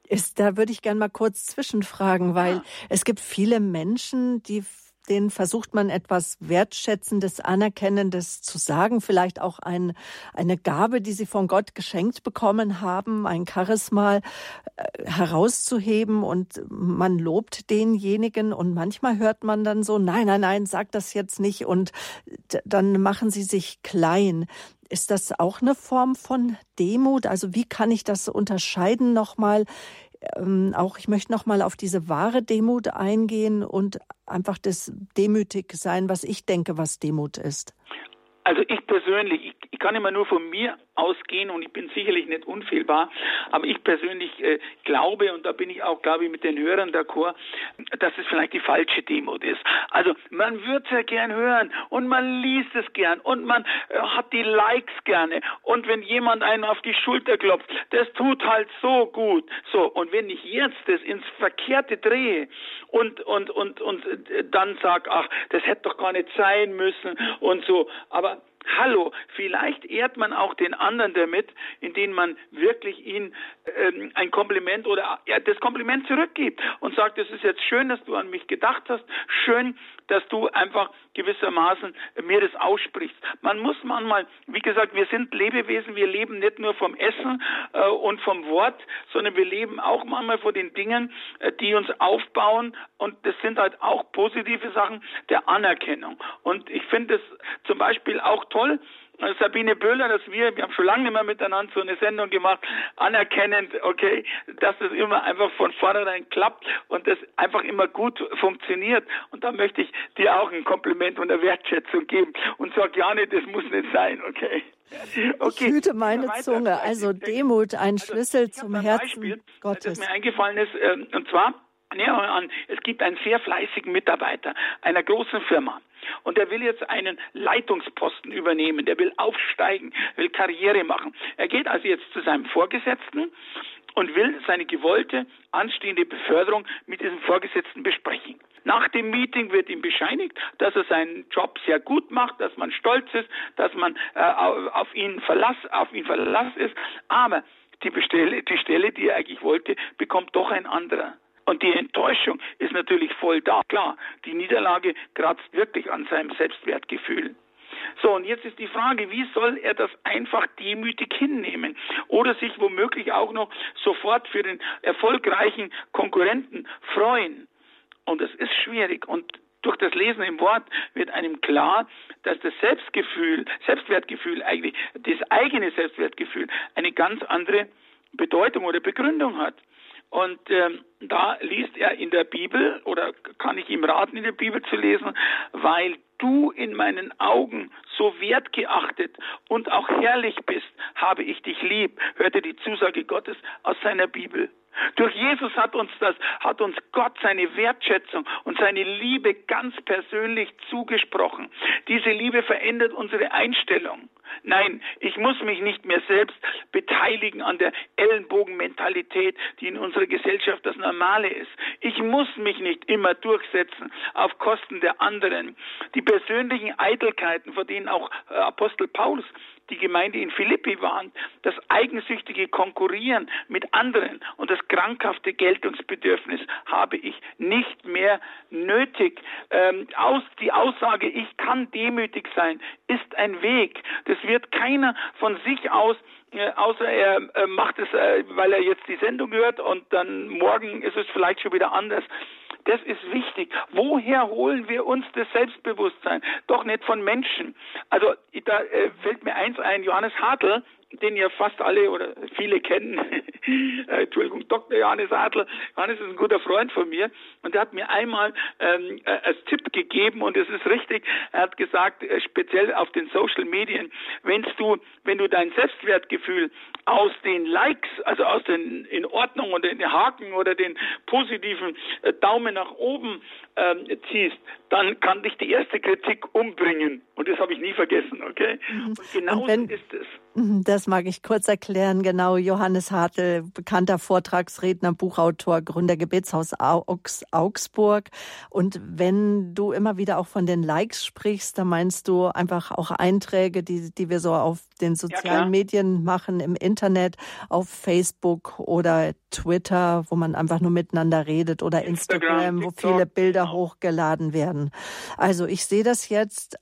[SPEAKER 1] ist, da würde ich gerne mal kurz zwischenfragen, weil ja. es gibt viele Menschen, die denen versucht man etwas Wertschätzendes, Anerkennendes zu sagen, vielleicht auch ein, eine Gabe, die sie von Gott geschenkt bekommen haben, ein Charisma äh, herauszuheben und man lobt denjenigen und manchmal hört man dann so, nein, nein, nein, sag das jetzt nicht und dann machen sie sich klein. Ist das auch eine Form von Demut? Also wie kann ich das unterscheiden nochmal? Ähm, auch ich möchte nochmal auf diese wahre Demut eingehen und einfach das demütig sein, was ich denke, was Demut ist.
[SPEAKER 2] Also ich persönlich, ich, ich, kann immer nur von mir ausgehen und ich bin sicherlich nicht unfehlbar, aber ich persönlich äh, glaube, und da bin ich auch, glaube ich, mit den Hörern d'accord, dass es vielleicht die falsche Demut ist. Also man würde es ja gern hören und man liest es gern und man äh, hat die Likes gerne und wenn jemand einen auf die Schulter klopft, das tut halt so gut. So, und wenn ich jetzt das ins Verkehrte drehe und, und, und, und äh, dann sage, ach, das hätte doch gar nicht sein müssen und so, aber Hallo, vielleicht ehrt man auch den anderen damit, indem man wirklich ihm ähm, ein Kompliment oder ja, das Kompliment zurückgibt und sagt, es ist jetzt schön, dass du an mich gedacht hast, schön, dass du einfach gewissermaßen mir das aussprichst. Man muss manchmal, wie gesagt, wir sind Lebewesen, wir leben nicht nur vom Essen äh, und vom Wort, sondern wir leben auch manchmal vor den Dingen, äh, die uns aufbauen und das sind halt auch positive Sachen der Anerkennung. Und ich finde es zum Beispiel auch toll, Sabine Böhler, dass wir, wir haben schon lange nicht mehr miteinander so eine Sendung gemacht, anerkennend, okay, dass das immer einfach von vornherein klappt und das einfach immer gut funktioniert. Und da möchte ich dir auch ein Kompliment und eine Wertschätzung geben und sag ja nicht, das muss nicht sein, okay.
[SPEAKER 1] Okay. Ich hüte meine Zunge. Also Demut, ein also, Schlüssel zum Herzen Beispiel, Gottes.
[SPEAKER 2] Das mir eingefallen ist, ähm, und zwar, es gibt einen sehr fleißigen Mitarbeiter einer großen Firma. Und der will jetzt einen Leitungsposten übernehmen, der will aufsteigen, will Karriere machen. Er geht also jetzt zu seinem Vorgesetzten und will seine gewollte anstehende Beförderung mit diesem Vorgesetzten besprechen. Nach dem Meeting wird ihm bescheinigt, dass er seinen Job sehr gut macht, dass man stolz ist, dass man äh, auf ihn Verlass, auf ihn Verlass ist. Aber die, Bestelle, die Stelle, die er eigentlich wollte, bekommt doch ein anderer. Und die Enttäuschung ist natürlich voll da. Klar, die Niederlage kratzt wirklich an seinem Selbstwertgefühl. So, und jetzt ist die Frage, wie soll er das einfach demütig hinnehmen oder sich womöglich auch noch sofort für den erfolgreichen Konkurrenten freuen? Und es ist schwierig. Und durch das Lesen im Wort wird einem klar, dass das Selbstgefühl, Selbstwertgefühl eigentlich, das eigene Selbstwertgefühl eine ganz andere Bedeutung oder Begründung hat. Und ähm, da liest er in der Bibel oder kann ich ihm raten, in der Bibel zu lesen, weil du in meinen Augen so wertgeachtet und auch herrlich bist, habe ich dich lieb, hörte die Zusage Gottes aus seiner Bibel. Durch Jesus hat uns das, hat uns Gott seine Wertschätzung und seine Liebe ganz persönlich zugesprochen. Diese Liebe verändert unsere Einstellung. Nein, ich muss mich nicht mehr selbst beteiligen an der Ellenbogenmentalität, die in unserer Gesellschaft das Normale ist. Ich muss mich nicht immer durchsetzen auf Kosten der anderen. Die persönlichen Eitelkeiten, vor denen auch äh, Apostel Paulus die Gemeinde in Philippi warnt, das eigensüchtige Konkurrieren mit anderen und das krankhafte Geltungsbedürfnis habe ich nicht mehr nötig. Ähm, aus, die Aussage, ich kann demütig sein, ist ein Weg. Das wird keiner von sich aus äh, außer er äh, macht es, äh, weil er jetzt die Sendung hört und dann morgen ist es vielleicht schon wieder anders. Das ist wichtig. Woher holen wir uns das Selbstbewusstsein? Doch nicht von Menschen. Also da äh, fällt mir eins ein, Johannes Hartl, den ja fast alle oder viele kennen. Äh, Entschuldigung, Dr. Johannes Adler. Johannes ist ein guter Freund von mir und der hat mir einmal ähm, äh, als Tipp gegeben und es ist richtig. Er hat gesagt, äh, speziell auf den Social Medien, wenn du, wenn du dein Selbstwertgefühl aus den Likes, also aus den in Ordnung oder den Haken oder den positiven äh, Daumen nach oben ähm, ziehst, dann kann dich die erste Kritik umbringen. Und das habe ich nie vergessen, okay?
[SPEAKER 1] Mhm. Und genau ist es. Mhm, das mag ich kurz erklären. Genau, Johannes Hartl, bekannter Vortragsredner, Buchautor, Gründer Gebetshaus Augsburg. Und wenn du immer wieder auch von den Likes sprichst, dann meinst du einfach auch Einträge, die, die wir so auf den sozialen ja, Medien machen, im Internet, auf Facebook oder Twitter, wo man einfach nur miteinander redet oder Instagram, Instagram wo viele Bilder genau. hochgeladen werden. Also ich sehe das jetzt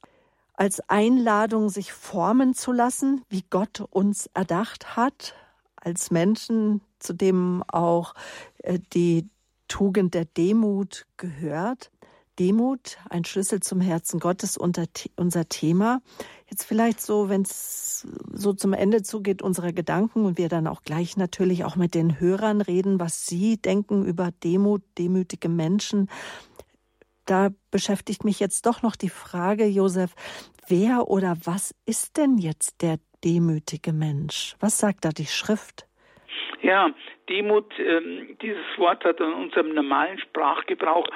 [SPEAKER 1] als Einladung, sich formen zu lassen, wie Gott uns erdacht hat, als Menschen, zu dem auch äh, die Tugend der Demut gehört. Demut, ein Schlüssel zum Herzen Gottes, unser Thema. Jetzt vielleicht so, wenn es so zum Ende zugeht, unserer Gedanken und wir dann auch gleich natürlich auch mit den Hörern reden, was sie denken über Demut, demütige Menschen. Da beschäftigt mich jetzt doch noch die Frage, Josef, wer oder was ist denn jetzt der demütige Mensch? Was sagt da die Schrift?
[SPEAKER 2] Ja, Demut, ähm, dieses Wort hat in unserem normalen Sprachgebrauch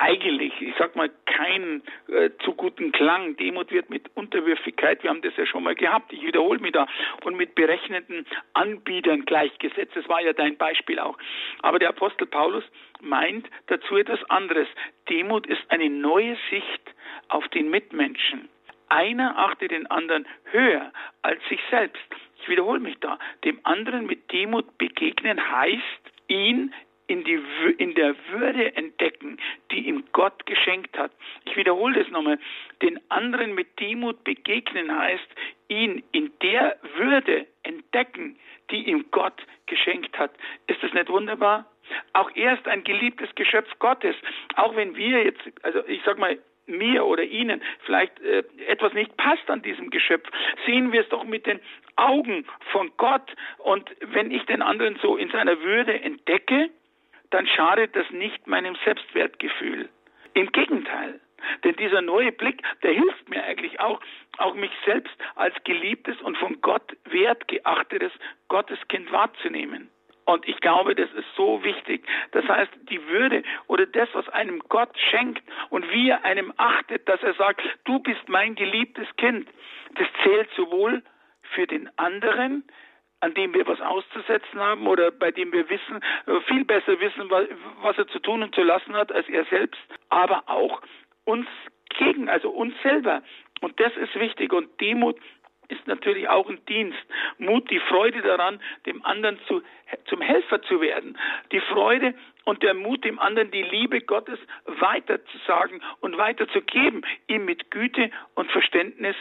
[SPEAKER 2] eigentlich, ich sag mal, keinen äh, zu guten Klang. Demut wird mit Unterwürfigkeit, wir haben das ja schon mal gehabt, ich wiederhole mich da, und mit berechneten Anbietern gleichgesetzt. Das war ja dein Beispiel auch. Aber der Apostel Paulus meint dazu etwas anderes. Demut ist eine neue Sicht auf den Mitmenschen. Einer achtet den anderen höher als sich selbst. Ich wiederhole mich da. Dem anderen mit Demut begegnen heißt, ihn in, die, in der Würde entdecken, die ihm Gott geschenkt hat. Ich wiederhole das nochmal. Den anderen mit Demut begegnen heißt, ihn in der Würde entdecken, die ihm Gott geschenkt hat. Ist das nicht wunderbar? Auch er ist ein geliebtes Geschöpf Gottes. Auch wenn wir jetzt, also ich sag mal, mir oder Ihnen vielleicht äh, etwas nicht passt an diesem Geschöpf, sehen wir es doch mit den Augen von Gott. Und wenn ich den anderen so in seiner Würde entdecke, dann schadet das nicht meinem Selbstwertgefühl. Im Gegenteil. Denn dieser neue Blick, der hilft mir eigentlich auch, auch mich selbst als geliebtes und von Gott wertgeachtetes Gotteskind wahrzunehmen. Und ich glaube, das ist so wichtig. Das heißt, die Würde oder das, was einem Gott schenkt und wie er einem achtet, dass er sagt, du bist mein geliebtes Kind, das zählt sowohl für den anderen, an dem wir was auszusetzen haben oder bei dem wir wissen, äh, viel besser wissen, was er zu tun und zu lassen hat als er selbst, aber auch uns gegen, also uns selber. Und das ist wichtig. Und Demut ist natürlich auch ein Dienst. Mut, die Freude daran, dem anderen zu, zum Helfer zu werden. Die Freude und der Mut, dem anderen die Liebe Gottes weiterzusagen und weiterzugeben, ihm mit Güte und Verständnis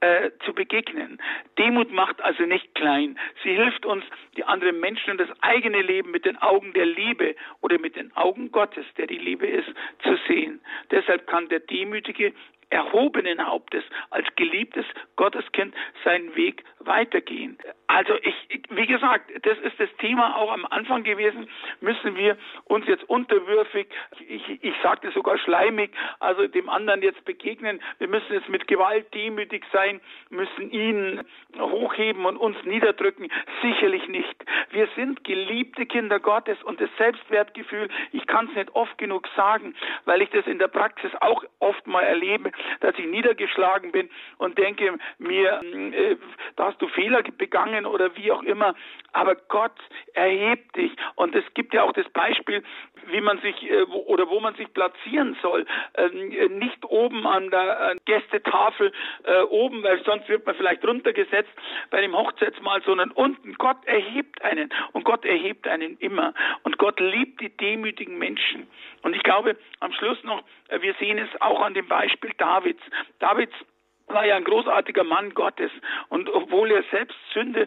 [SPEAKER 2] äh, zu begegnen. Demut macht also nicht klein. Sie hilft uns, die anderen Menschen und das eigene Leben mit den Augen der Liebe oder mit den Augen Gottes, der die Liebe ist, zu sehen. Deshalb kann der Demütige erhobenen Hauptes, als geliebtes Gotteskind seinen Weg weitergehen. Also ich, wie gesagt, das ist das Thema auch am Anfang gewesen. Müssen wir uns jetzt unterwürfig, ich, ich sagte sogar schleimig, also dem anderen jetzt begegnen. Wir müssen jetzt mit Gewalt demütig sein, müssen ihn hochheben und uns niederdrücken. Sicherlich nicht. Wir sind geliebte Kinder Gottes und das Selbstwertgefühl, ich kann es nicht oft genug sagen, weil ich das in der Praxis auch oft mal erlebe, dass ich niedergeschlagen bin und denke mir, äh, da hast du Fehler begangen oder wie auch immer. Aber Gott erhebt dich. Und es gibt ja auch das Beispiel wie man sich äh, oder wo man sich platzieren soll. Ähm, nicht oben an der Gästetafel äh, oben, weil sonst wird man vielleicht runtergesetzt bei dem Hochzeitsmahl, sondern unten. Gott erhebt einen und Gott erhebt einen immer. Und Gott liebt die demütigen Menschen. Und ich glaube, am Schluss noch, äh, wir sehen es auch an dem Beispiel Davids. Davids war ja ein großartiger Mann Gottes. Und obwohl er selbst Sünde,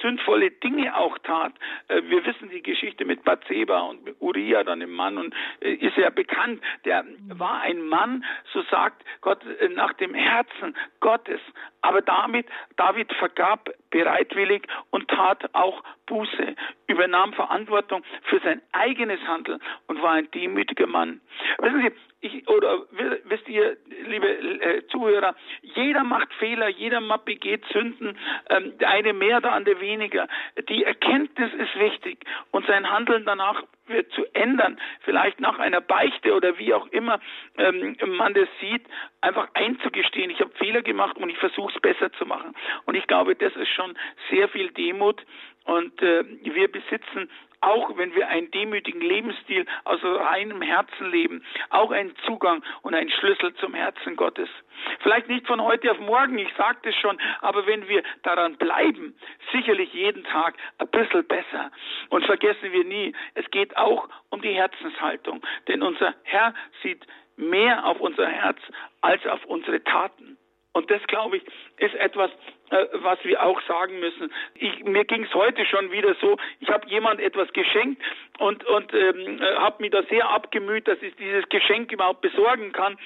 [SPEAKER 2] sündvolle Dinge auch tat, äh, wir wissen die Geschichte mit Bathseba und mit Uriah, dann dem Mann, und äh, ist ja bekannt, der war ein Mann, so sagt Gott, äh, nach dem Herzen Gottes. Aber damit, David vergab bereitwillig und tat auch Buße, übernahm Verantwortung für sein eigenes Handeln und war ein demütiger Mann. Wissen Sie, ich, oder wisst ihr, liebe äh, Zuhörer, jeder macht Fehler, jeder begeht Sünden, ähm, der eine mehr, der andere weniger. Die Erkenntnis ist wichtig und sein Handeln danach wird zu ändern, vielleicht nach einer Beichte oder wie auch immer ähm, man das sieht, einfach einzugestehen, ich habe Fehler gemacht und ich versuche es besser zu machen. Und ich glaube, das ist schon sehr viel Demut und äh, wir besitzen auch wenn wir einen demütigen Lebensstil aus reinem Herzen leben, auch einen Zugang und einen Schlüssel zum Herzen Gottes. Vielleicht nicht von heute auf morgen, ich sagte es schon, aber wenn wir daran bleiben, sicherlich jeden Tag ein bisschen besser. Und vergessen wir nie, es geht auch um die Herzenshaltung, denn unser Herr sieht mehr auf unser Herz als auf unsere Taten. Und das, glaube ich, ist etwas, was wir auch sagen müssen. Ich, mir ging es heute schon wieder so, ich habe jemand etwas geschenkt und, und ähm, äh, habe mich da sehr abgemüht, dass ich dieses Geschenk überhaupt besorgen kann.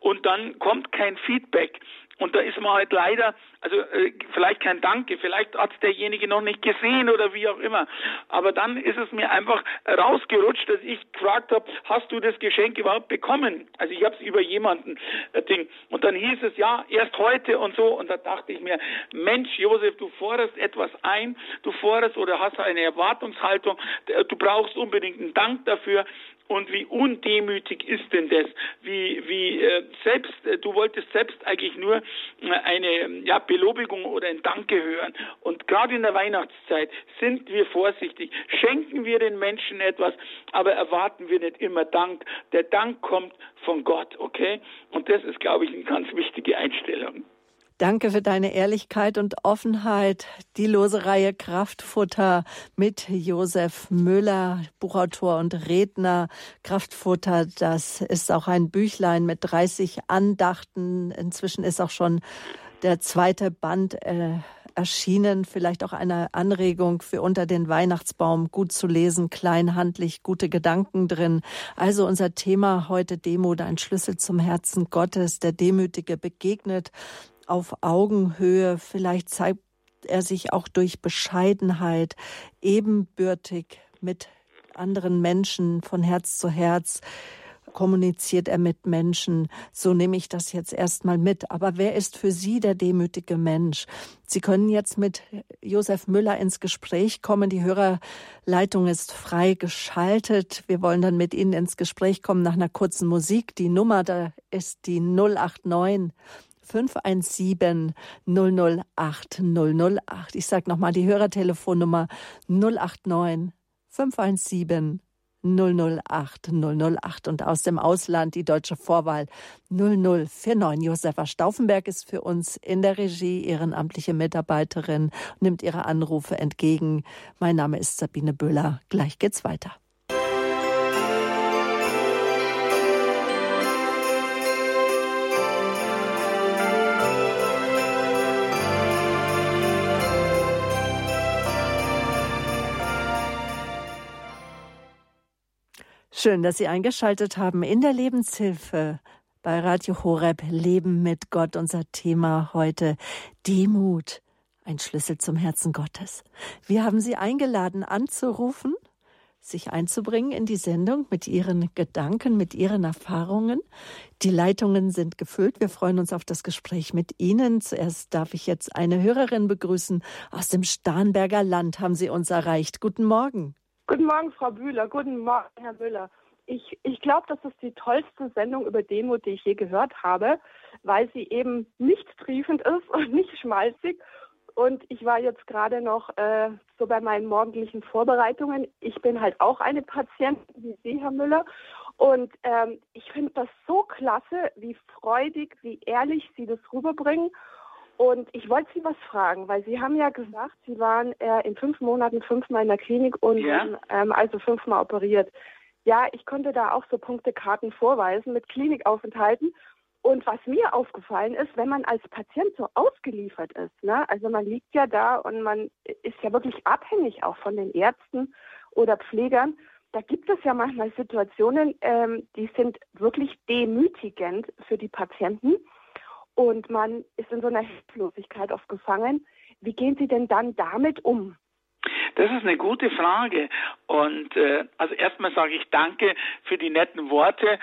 [SPEAKER 2] Und dann kommt kein Feedback. Und da ist man halt leider, also äh, vielleicht kein Danke, vielleicht hat derjenige noch nicht gesehen oder wie auch immer. Aber dann ist es mir einfach rausgerutscht, dass ich gefragt habe, hast du das Geschenk überhaupt bekommen? Also ich habe es über jemanden äh, Ding. Und dann hieß es ja erst heute und so. Und da dachte ich mir, Mensch, Josef, du forderst etwas ein, du forderst oder hast eine Erwartungshaltung, du brauchst unbedingt einen Dank dafür. Und wie undemütig ist denn das? Wie, wie äh, selbst, äh, du wolltest selbst eigentlich nur äh, eine ja, Belobigung oder ein Danke hören. Und gerade in der Weihnachtszeit sind wir vorsichtig. Schenken wir den Menschen etwas, aber erwarten wir nicht immer Dank. Der Dank kommt von Gott, okay? Und das ist, glaube ich, eine ganz wichtige Einstellung.
[SPEAKER 1] Danke für deine Ehrlichkeit und Offenheit. Die lose Reihe Kraftfutter mit Josef Müller, Buchautor und Redner. Kraftfutter, das ist auch ein Büchlein mit 30 Andachten. Inzwischen ist auch schon der zweite Band äh, erschienen. Vielleicht auch eine Anregung für unter den Weihnachtsbaum gut zu lesen, kleinhandlich, gute Gedanken drin. Also unser Thema heute Demut, ein Schlüssel zum Herzen Gottes. Der Demütige begegnet auf Augenhöhe. Vielleicht zeigt er sich auch durch Bescheidenheit ebenbürtig mit anderen Menschen von Herz zu Herz kommuniziert er mit Menschen. So nehme ich das jetzt erstmal mit. Aber wer ist für Sie der demütige Mensch? Sie können jetzt mit Josef Müller ins Gespräch kommen. Die Hörerleitung ist frei geschaltet. Wir wollen dann mit Ihnen ins Gespräch kommen nach einer kurzen Musik. Die Nummer da ist die 089 517 008 008. Ich sage nochmal die Hörertelefonnummer 089 517 008 008 und aus dem Ausland die deutsche Vorwahl 0049. Josefa Stauffenberg ist für uns in der Regie ehrenamtliche Mitarbeiterin, nimmt ihre Anrufe entgegen. Mein Name ist Sabine Böhler. Gleich geht's weiter. Schön, dass Sie eingeschaltet haben in der Lebenshilfe bei Radio Horeb Leben mit Gott. Unser Thema heute Demut, ein Schlüssel zum Herzen Gottes. Wir haben Sie eingeladen anzurufen, sich einzubringen in die Sendung mit Ihren Gedanken, mit Ihren Erfahrungen. Die Leitungen sind gefüllt. Wir freuen uns auf das Gespräch mit Ihnen. Zuerst darf ich jetzt eine Hörerin begrüßen. Aus dem Starnberger Land haben Sie uns erreicht. Guten Morgen.
[SPEAKER 4] Guten Morgen, Frau Bühler. Guten Morgen, Herr Müller. Ich, ich glaube, das ist die tollste Sendung über Demut, die ich je gehört habe, weil sie eben nicht triefend ist und nicht schmalzig Und ich war jetzt gerade noch äh, so bei meinen morgendlichen Vorbereitungen. Ich bin halt auch eine Patientin wie Sie, Herr Müller. Und ähm, ich finde das so klasse, wie freudig, wie ehrlich Sie das rüberbringen. Und ich wollte Sie was fragen, weil Sie haben ja gesagt, Sie waren äh, in fünf Monaten fünfmal in der Klinik und ja. ähm, also fünfmal operiert. Ja, ich konnte da auch so Punktekarten vorweisen mit Klinikaufenthalten. Und was mir aufgefallen ist, wenn man als Patient so ausgeliefert ist, ne, also man liegt ja da und man ist ja wirklich abhängig auch von den Ärzten oder Pflegern, da gibt es ja manchmal Situationen, ähm, die sind wirklich demütigend für die Patienten und man ist in so einer Hilflosigkeit oft gefangen. Wie gehen Sie denn dann damit um?
[SPEAKER 2] Das ist eine gute Frage. Und äh, also erstmal sage ich danke für die netten Worte.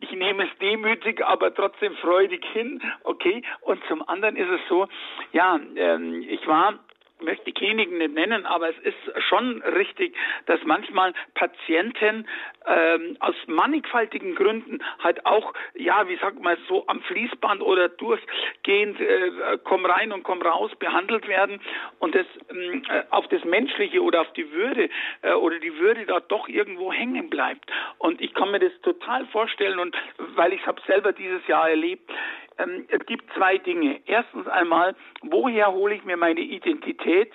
[SPEAKER 2] Ich nehme es demütig, aber trotzdem freudig hin. Okay. Und zum anderen ist es so, ja, ähm, ich war möchte die Kliniken nicht nennen, aber es ist schon richtig, dass manchmal Patienten ähm, aus mannigfaltigen Gründen halt auch, ja, wie sagt man so, am Fließband oder durchgehend äh, komm rein und komm raus behandelt werden und das ähm, äh, auf das Menschliche oder auf die Würde äh, oder die Würde da doch irgendwo hängen bleibt. Und ich kann mir das total vorstellen und weil ich habe selber dieses Jahr erlebt, ähm, es gibt zwei Dinge. Erstens einmal, woher hole ich mir meine Identität?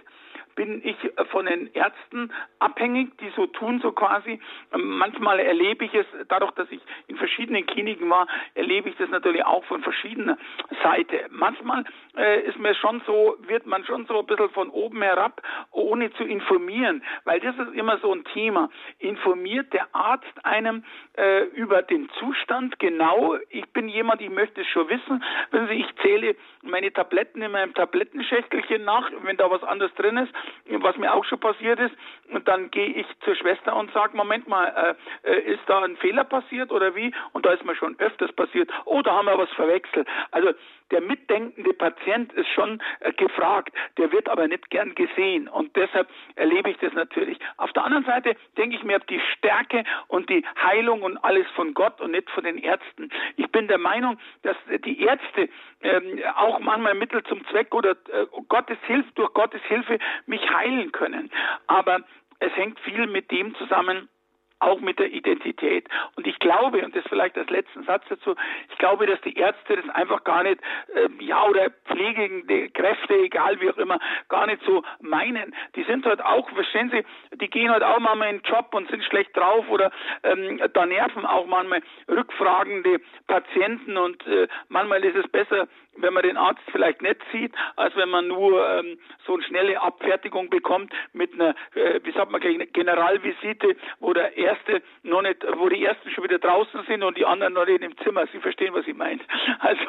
[SPEAKER 2] Bin ich von den Ärzten abhängig, die so tun, so quasi. Manchmal erlebe ich es, dadurch, dass ich in verschiedenen Kliniken war, erlebe ich das natürlich auch von verschiedener Seite. Manchmal äh, ist mir schon so, wird man schon so ein bisschen von oben herab, ohne zu informieren, weil das ist immer so ein Thema. Informiert der Arzt einem äh, über den Zustand genau? Ich bin jemand, ich möchte es schon wissen. Wissen Sie, ich zähle meine Tabletten in meinem Tablettenschächtelchen nach, wenn da was anderes drin ist was mir auch schon passiert ist. Und dann gehe ich zur Schwester und sage, Moment mal, äh, äh, ist da ein Fehler passiert oder wie? Und da ist mir schon öfters passiert. Oh, da haben wir was verwechselt. Also der mitdenkende Patient ist schon äh, gefragt, der wird aber nicht gern gesehen und deshalb erlebe ich das natürlich. Auf der anderen Seite denke ich mir die Stärke und die Heilung und alles von Gott und nicht von den Ärzten. Ich bin der Meinung, dass die Ärzte ähm, auch manchmal Mittel zum Zweck oder äh, Gottes Hilfe durch Gottes Hilfe mich heilen können. Aber es hängt viel mit dem zusammen, auch mit der Identität. Und ich glaube, und das vielleicht als letzten Satz dazu, ich glaube, dass die Ärzte das einfach gar nicht, äh, ja, oder pflegende Kräfte, egal wie auch immer, gar nicht so meinen. Die sind halt auch, verstehen Sie, die gehen halt auch manchmal in den Job und sind schlecht drauf oder ähm, da nerven auch manchmal rückfragende Patienten und äh, manchmal ist es besser, wenn man den Arzt vielleicht nicht sieht, als wenn man nur ähm, so eine schnelle Abfertigung bekommt mit einer, äh, wie sagt man, Generalvisite, wo der erste noch nicht, wo die ersten schon wieder draußen sind und die anderen noch nicht im Zimmer. Sie verstehen, was ich meine. Also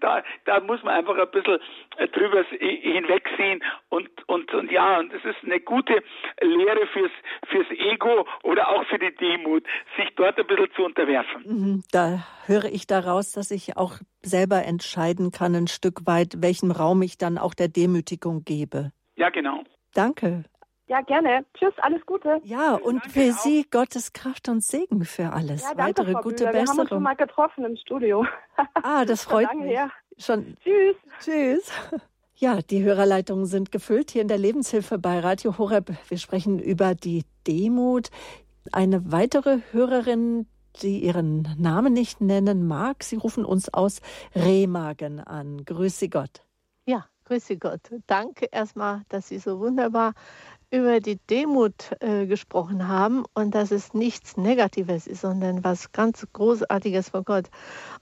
[SPEAKER 2] da, da muss man einfach ein bisschen äh, drüber hinwegsehen und und und ja, und das ist eine gute Lehre fürs fürs Ego oder auch für die Demut, sich dort ein bisschen zu unterwerfen.
[SPEAKER 1] Mhm, da höre ich daraus, dass ich auch selber entscheiden kann, ein Stück weit, welchem Raum ich dann auch der Demütigung gebe.
[SPEAKER 2] Ja, genau.
[SPEAKER 1] Danke.
[SPEAKER 4] Ja, gerne. Tschüss, alles Gute.
[SPEAKER 1] Ja, und danke für auch. Sie Gottes Kraft und Segen für alles. Ja, danke, Weitere
[SPEAKER 4] Frau
[SPEAKER 1] gute
[SPEAKER 4] Bühler.
[SPEAKER 1] Besserung.
[SPEAKER 4] Wir haben uns schon mal getroffen im Studio.
[SPEAKER 1] Ah, das freut mich. Her. Schon.
[SPEAKER 4] Tschüss.
[SPEAKER 1] Tschüss. Ja, die Hörerleitungen sind gefüllt hier in der Lebenshilfe bei Radio Horeb. Wir sprechen über die Demut. Eine weitere Hörerin, die ihren Namen nicht nennen mag. Sie rufen uns aus Remagen an. Grüße Gott.
[SPEAKER 5] Ja, grüße Gott. Danke erstmal, dass Sie so wunderbar über die Demut äh, gesprochen haben und dass es nichts Negatives ist, sondern was ganz Großartiges vor Gott.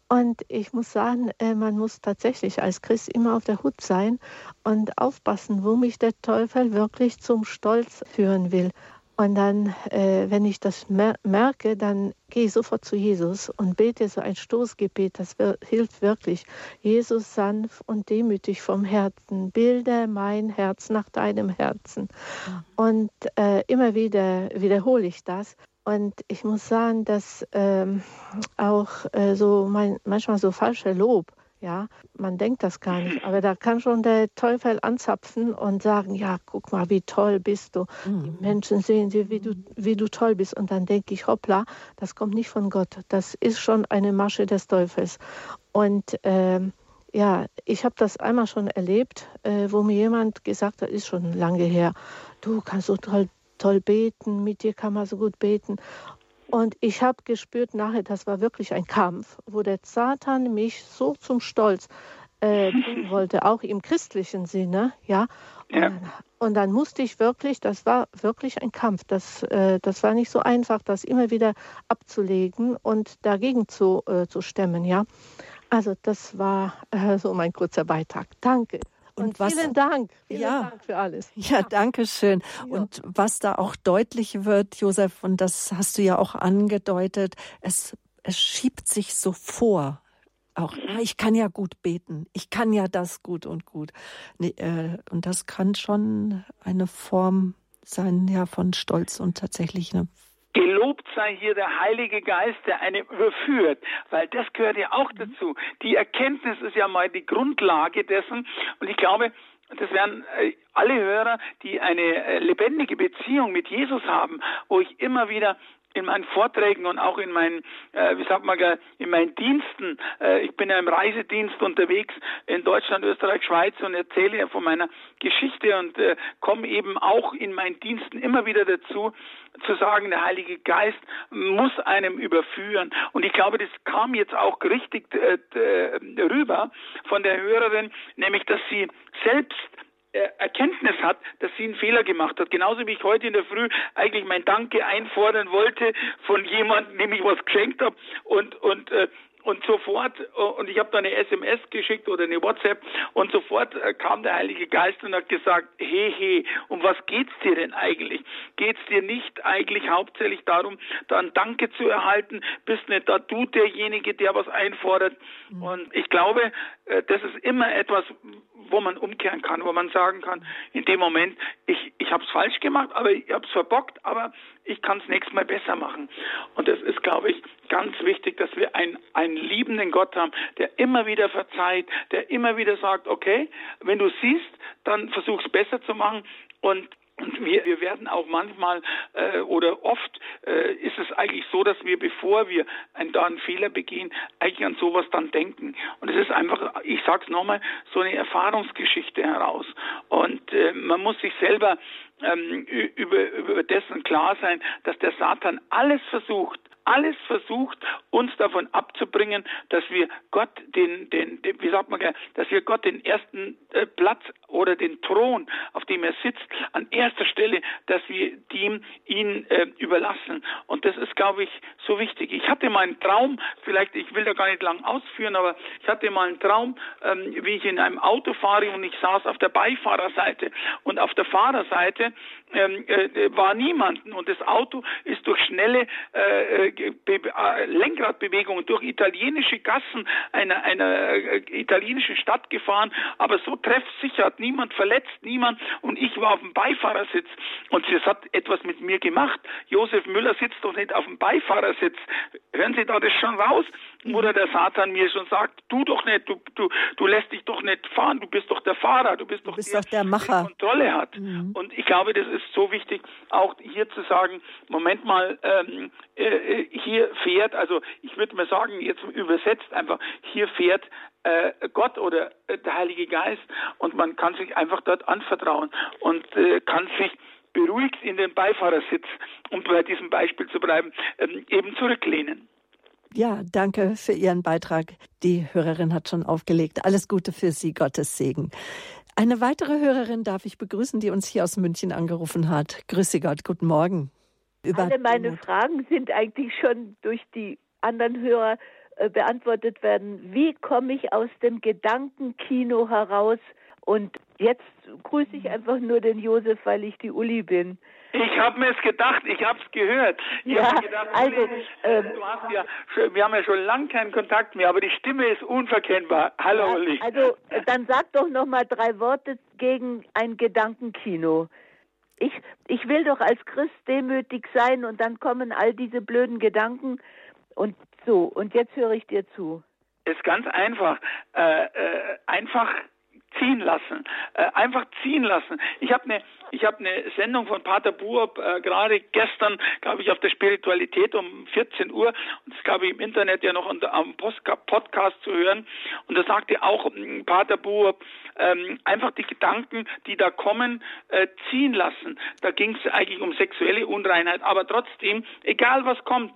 [SPEAKER 5] Und ich muss sagen, äh, man muss tatsächlich als Christ immer auf der Hut sein und aufpassen, wo mich der Teufel wirklich zum Stolz führen will. Und dann, äh, wenn ich das mer merke, dann gehe ich sofort zu Jesus und bete so ein Stoßgebet. Das hilft wirklich. Jesus sanft und demütig vom Herzen. Bilde mein Herz nach deinem Herzen. Mhm. Und äh, immer wieder wiederhole ich das. Und ich muss sagen, dass ähm, auch äh, so mein, manchmal so falsche Lob ja, man denkt das gar nicht, aber da kann schon der Teufel anzapfen und sagen, ja, guck mal, wie toll bist du. Mhm. Die Menschen sehen dir, wie du, wie du toll bist. Und dann denke ich, hoppla, das kommt nicht von Gott. Das ist schon eine Masche des Teufels. Und äh, Ja, ich habe das einmal schon erlebt, äh, wo mir jemand gesagt hat, ist schon lange her, du kannst so toll, toll beten, mit dir kann man so gut beten. Und ich habe gespürt nachher, das war wirklich ein Kampf, wo der Satan mich so zum Stolz äh, bringen wollte, auch im christlichen Sinne, ja. Und, ja. und, dann musste ich wirklich, das war wirklich ein Kampf. Das, äh, das war nicht so einfach, das immer wieder abzulegen und dagegen zu, äh, zu stemmen, ja. Also das war äh, so mein kurzer Beitrag. Danke. Und, und was, vielen Dank. Vielen ja, Dank für alles.
[SPEAKER 1] Ja, danke schön. Ja. Und was da auch deutlich wird, Josef, und das hast du ja auch angedeutet, es, es schiebt sich so vor. Auch, ah, ich kann ja gut beten, ich kann ja das gut und gut. Nee, äh, und das kann schon eine Form sein, ja, von Stolz und tatsächlich eine
[SPEAKER 2] Gelobt sei hier der Heilige Geist, der einen überführt, weil das gehört ja auch dazu. Die Erkenntnis ist ja mal die Grundlage dessen und ich glaube, das werden äh, alle Hörer, die eine äh, lebendige Beziehung mit Jesus haben, wo ich immer wieder in meinen Vorträgen und auch in meinen, äh, wie sagt man, in meinen Diensten. Äh, ich bin ja im Reisedienst unterwegs in Deutschland, Österreich, Schweiz und erzähle ja von meiner Geschichte und äh, komme eben auch in meinen Diensten immer wieder dazu, zu sagen, der Heilige Geist muss einem überführen. Und ich glaube, das kam jetzt auch richtig äh, rüber von der Hörerin, nämlich, dass sie selbst äh, Erkenntnis hat, dass sie einen Fehler gemacht hat. Genauso wie ich heute in der Früh eigentlich mein Danke einfordern wollte von jemandem, dem ich was geschenkt habe und und äh, und sofort, äh, und ich habe da eine SMS geschickt oder eine WhatsApp und sofort äh, kam der Heilige Geist und hat gesagt, hey, hey, um was geht's dir denn eigentlich? Geht's dir nicht eigentlich hauptsächlich darum, dann Danke zu erhalten? Bist nicht da du derjenige, der was einfordert? Mhm. Und ich glaube, äh, das ist immer etwas, wo man umkehren kann, wo man sagen kann, in dem Moment, ich, ich habe es falsch gemacht, aber ich habe es verbockt, aber ich kann es nächstes Mal besser machen. Und das ist, glaube ich, ganz wichtig, dass wir einen, einen liebenden Gott haben, der immer wieder verzeiht, der immer wieder sagt, okay, wenn du siehst, dann versuch es besser zu machen und und wir, wir werden auch manchmal äh, oder oft äh, ist es eigentlich so, dass wir, bevor wir einen, da einen Fehler begehen, eigentlich an sowas dann denken. Und es ist einfach, ich sage es nochmal, so eine Erfahrungsgeschichte heraus. Und äh, man muss sich selber ähm, über, über dessen klar sein, dass der Satan alles versucht, alles versucht, uns davon abzubringen, dass wir Gott den, den, den wie sagt man, dass wir Gott den ersten äh, Platz oder den Thron, auf dem er sitzt, an erster Stelle, dass wir ihm ihn äh, überlassen. Und das ist, glaube ich, so wichtig. Ich hatte mal einen Traum, vielleicht, ich will da gar nicht lang ausführen, aber ich hatte mal einen Traum, ähm, wie ich in einem Auto fahre und ich saß auf der Beifahrerseite und auf der Fahrerseite ähm, äh, war niemanden und das Auto ist durch schnelle äh, äh äh, Lenkradbewegungen, durch italienische Gassen einer, einer äh, italienischen Stadt gefahren, aber so treffsicher niemand verletzt, niemand und ich war auf dem Beifahrersitz und es hat etwas mit mir gemacht. Josef Müller sitzt doch nicht auf dem Beifahrersitz. Hören Sie da das schon raus? Oder der Satan mir schon sagt, du doch nicht, du, du, du lässt dich doch nicht fahren, du bist doch der Fahrer, du bist doch,
[SPEAKER 1] du bist der, doch der Macher.
[SPEAKER 2] Der Kontrolle hat. Mhm. Und ich glaube, das ist so wichtig, auch hier zu sagen, Moment mal, ähm, äh, äh hier fährt, also ich würde mal sagen, jetzt übersetzt einfach, hier fährt äh, Gott oder äh, der Heilige Geist und man kann sich einfach dort anvertrauen und äh, kann sich beruhigt in den Beifahrersitz, um bei diesem Beispiel zu bleiben, ähm, eben zurücklehnen.
[SPEAKER 1] Ja, danke für Ihren Beitrag. Die Hörerin hat schon aufgelegt. Alles Gute für Sie, Gottes Segen. Eine weitere Hörerin darf ich begrüßen, die uns hier aus München angerufen hat. Grüße Gott, guten Morgen.
[SPEAKER 6] Über Alle meine Fragen sind eigentlich schon durch die anderen Hörer äh, beantwortet werden. Wie komme ich aus dem Gedankenkino heraus? Und jetzt grüße ich einfach nur den Josef, weil ich die Uli bin.
[SPEAKER 2] Ich habe mir es gedacht, ich habe es gehört. Ich
[SPEAKER 6] ja, gedacht, also,
[SPEAKER 2] äh, du hast ja, wir haben ja schon lange keinen Kontakt mehr, aber die Stimme ist unverkennbar. Hallo ja, Uli.
[SPEAKER 6] Also dann sag doch noch mal drei Worte gegen ein Gedankenkino. Ich, ich will doch als Christ demütig sein und dann kommen all diese blöden Gedanken und so. Und jetzt höre ich dir zu.
[SPEAKER 2] Ist ganz einfach. Äh, äh, einfach ziehen lassen. Äh, einfach ziehen lassen. Ich habe eine ich habe eine Sendung von Pater Buob äh, gerade gestern, glaube ich, auf der Spiritualität um 14 Uhr. Und das glaube ich im Internet ja noch unter, am Podcast zu hören. Und da sagte auch ähm, Pater Buob, ähm, einfach die Gedanken, die da kommen, äh, ziehen lassen. Da ging es eigentlich um sexuelle Unreinheit. Aber trotzdem, egal was kommt,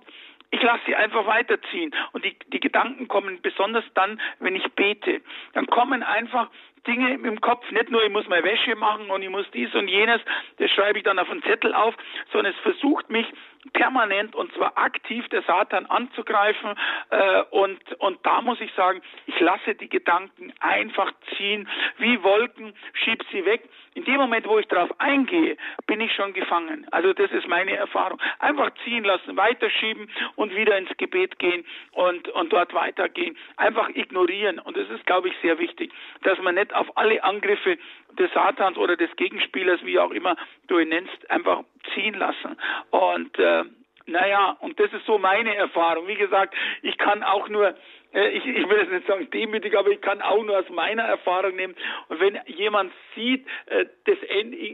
[SPEAKER 2] ich lasse sie einfach weiterziehen. Und die, die Gedanken kommen besonders dann, wenn ich bete. Dann kommen einfach Dinge im Kopf, nicht nur ich muss meine Wäsche machen und ich muss dies und jenes, das schreibe ich dann auf einen Zettel auf, sondern es versucht mich permanent und zwar aktiv der Satan anzugreifen äh, und und da muss ich sagen, ich lasse die Gedanken einfach ziehen wie Wolken, schieb sie weg. In dem Moment, wo ich darauf eingehe, bin ich schon gefangen. Also das ist meine Erfahrung. Einfach ziehen lassen, weiterschieben und wieder ins Gebet gehen und und dort weitergehen. Einfach ignorieren und das ist glaube ich sehr wichtig, dass man nicht auf alle Angriffe des Satans oder des Gegenspielers, wie auch immer du ihn nennst, einfach ziehen lassen. Und äh, naja, und das ist so meine Erfahrung. Wie gesagt, ich kann auch nur, äh, ich, ich will jetzt nicht sagen demütig, aber ich kann auch nur aus meiner Erfahrung nehmen. Und wenn jemand sieht, äh, das,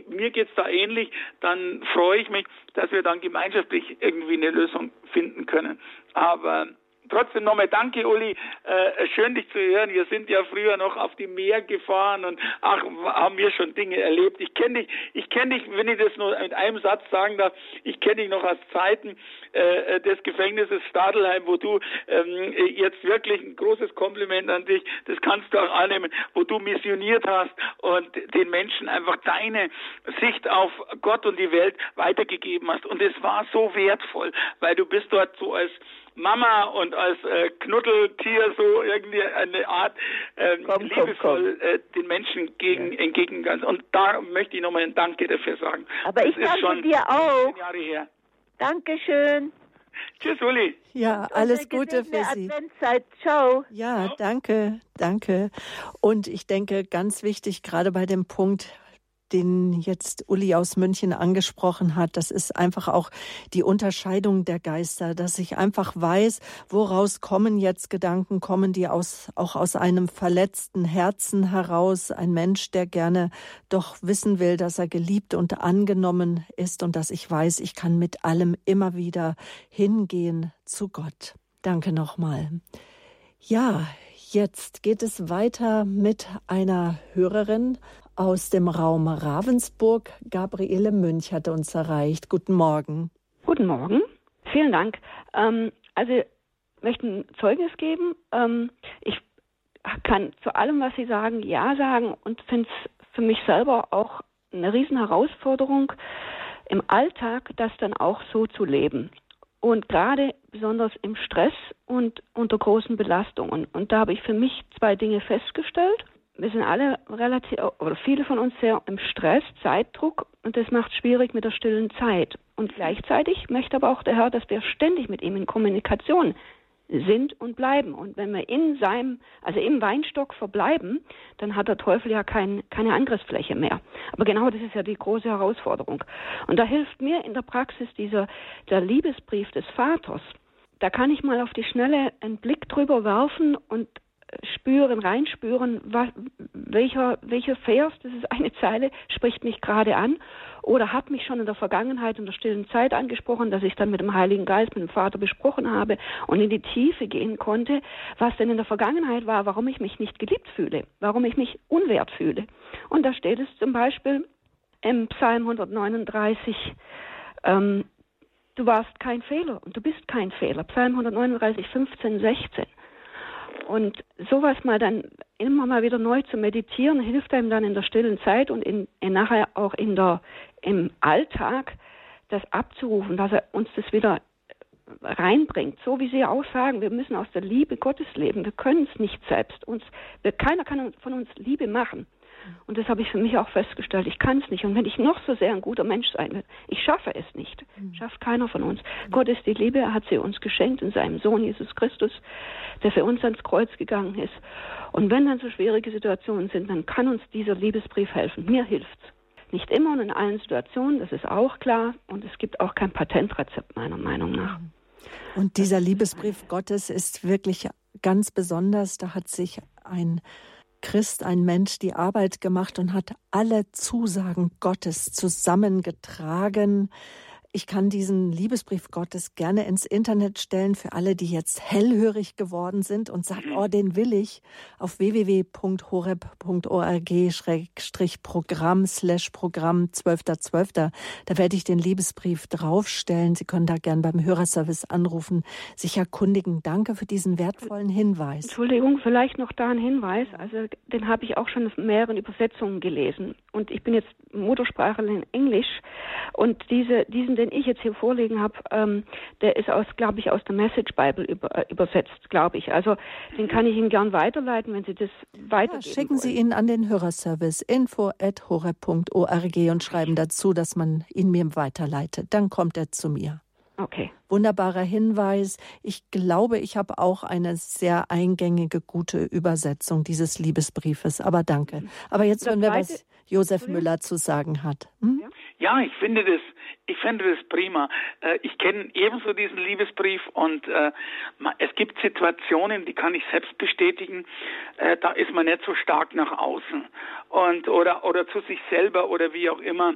[SPEAKER 2] mir geht's da ähnlich, dann freue ich mich, dass wir dann gemeinschaftlich irgendwie eine Lösung finden können. Aber trotzdem nochmal danke, Uli. Äh, schön, dich zu hören. Wir sind ja früher noch auf die Meer gefahren und ach, haben wir schon Dinge erlebt. Ich kenne dich, ich kenne dich, wenn ich das nur mit einem Satz sagen darf, ich kenne dich noch aus Zeiten äh, des Gefängnisses Stadelheim, wo du ähm, jetzt wirklich ein großes Kompliment an dich, das kannst du auch annehmen, wo du missioniert hast und den Menschen einfach deine Sicht auf Gott und die Welt weitergegeben hast. Und es war so wertvoll, weil du bist dort so als Mama und als äh, Knuddeltier so irgendwie eine Art äh, komm, liebevoll komm, komm. Äh, den Menschen gegen, ja. entgegengegangen. Und da möchte ich nochmal ein Danke dafür sagen.
[SPEAKER 6] Aber das ich danke dir auch. Jahre her. Dankeschön.
[SPEAKER 2] Tschüss, Uli.
[SPEAKER 1] Ja, alles Gute für Sie.
[SPEAKER 6] Adventszeit. Ciao.
[SPEAKER 1] Ja, danke, danke. Und ich denke, ganz wichtig, gerade bei dem Punkt, den jetzt Uli aus München angesprochen hat. Das ist einfach auch die Unterscheidung der Geister, dass ich einfach weiß, woraus kommen jetzt Gedanken, kommen die aus, auch aus einem verletzten Herzen heraus. Ein Mensch, der gerne doch wissen will, dass er geliebt und angenommen ist und dass ich weiß, ich kann mit allem immer wieder hingehen zu Gott. Danke nochmal. Ja, jetzt geht es weiter mit einer Hörerin aus dem Raum Ravensburg. Gabriele Münch hat uns erreicht. Guten Morgen.
[SPEAKER 7] Guten Morgen. Vielen Dank. Ähm, also ich möchte ein Zeugnis geben. Ähm, ich kann zu allem, was Sie sagen, Ja sagen und finde es für mich selber auch eine riesen Herausforderung, im Alltag das dann auch so zu leben. Und gerade besonders im Stress und unter großen Belastungen. Und da habe ich für mich zwei Dinge festgestellt wir sind alle relativ, oder viele von uns sehr im Stress, Zeitdruck und das macht es schwierig mit der stillen Zeit. Und gleichzeitig möchte aber auch der Herr, dass wir ständig mit ihm in Kommunikation sind und bleiben. Und wenn wir in seinem, also im Weinstock verbleiben, dann hat der Teufel ja kein, keine Angriffsfläche mehr. Aber genau das ist ja die große Herausforderung. Und da hilft mir in der Praxis dieser, der Liebesbrief des Vaters. Da kann ich mal auf die Schnelle einen Blick drüber werfen und spüren, reinspüren, was, welcher, welcher Vers, das ist eine Zeile, spricht mich gerade an oder hat mich schon in der Vergangenheit, in der stillen Zeit angesprochen, dass ich dann mit dem Heiligen Geist, mit dem Vater besprochen habe und in die Tiefe gehen konnte, was denn in der Vergangenheit war, warum ich mich nicht geliebt fühle, warum ich mich unwert fühle. Und da steht es zum Beispiel im Psalm 139, ähm, du warst kein Fehler und du bist kein Fehler. Psalm 139, 15, 16. Und sowas mal dann immer mal wieder neu zu meditieren, hilft einem dann in der stillen Zeit und in, in nachher auch in der, im Alltag, das abzurufen, dass er uns das wieder reinbringt. So wie Sie auch sagen, wir müssen aus der Liebe Gottes leben. Wir können es nicht selbst. Uns, wir, keiner kann von uns Liebe machen. Und das habe ich für mich auch festgestellt. Ich kann es nicht. Und wenn ich noch so sehr ein guter Mensch sein will, ich schaffe es nicht. Mhm. Schafft keiner von uns. Mhm. Gott ist die Liebe. Er hat sie uns geschenkt in seinem Sohn Jesus Christus, der für uns ans Kreuz gegangen ist. Und wenn dann so schwierige Situationen sind, dann kann uns dieser Liebesbrief helfen. Mir hilft's. Nicht immer und in allen Situationen, das ist auch klar. Und es gibt auch kein Patentrezept meiner Meinung nach. Mhm.
[SPEAKER 1] Und dieser Liebesbrief Gottes ist wirklich ganz besonders. Da hat sich ein Christ, ein Mensch, die Arbeit gemacht und hat alle Zusagen Gottes zusammengetragen. Ich kann diesen Liebesbrief Gottes gerne ins Internet stellen für alle, die jetzt hellhörig geworden sind und sagen, oh, den will ich auf www.horeb.org-programm slash Programm 12.12. Da werde ich den Liebesbrief draufstellen. Sie können da gern beim Hörerservice anrufen, sich erkundigen. Danke für diesen wertvollen Hinweis.
[SPEAKER 7] Entschuldigung, vielleicht noch da ein Hinweis. Also den habe ich auch schon in mehreren Übersetzungen gelesen. Und ich bin jetzt Muttersprachlerin Englisch. Und diese, diesen den ich jetzt hier vorliegen habe, ähm, der ist aus, glaube ich, aus der Message Bible über, äh, übersetzt, glaube ich. Also den kann ich Ihnen gern weiterleiten, wenn Sie das weitergeben
[SPEAKER 1] ja, Schicken Sie ihn an den Hörerservice info@horeb.org und schreiben dazu, dass man ihn mir weiterleitet. Dann kommt er zu mir.
[SPEAKER 7] Okay.
[SPEAKER 1] Wunderbarer Hinweis. Ich glaube, ich habe auch eine sehr eingängige, gute Übersetzung dieses Liebesbriefes. Aber danke. Aber jetzt hören wir, was Josef Müller zu sagen hat. Hm?
[SPEAKER 2] Ja, ich finde das, ich finde das prima. Äh, ich kenne ebenso diesen Liebesbrief und äh, es gibt Situationen, die kann ich selbst bestätigen. Äh, da ist man nicht so stark nach außen und oder oder zu sich selber oder wie auch immer.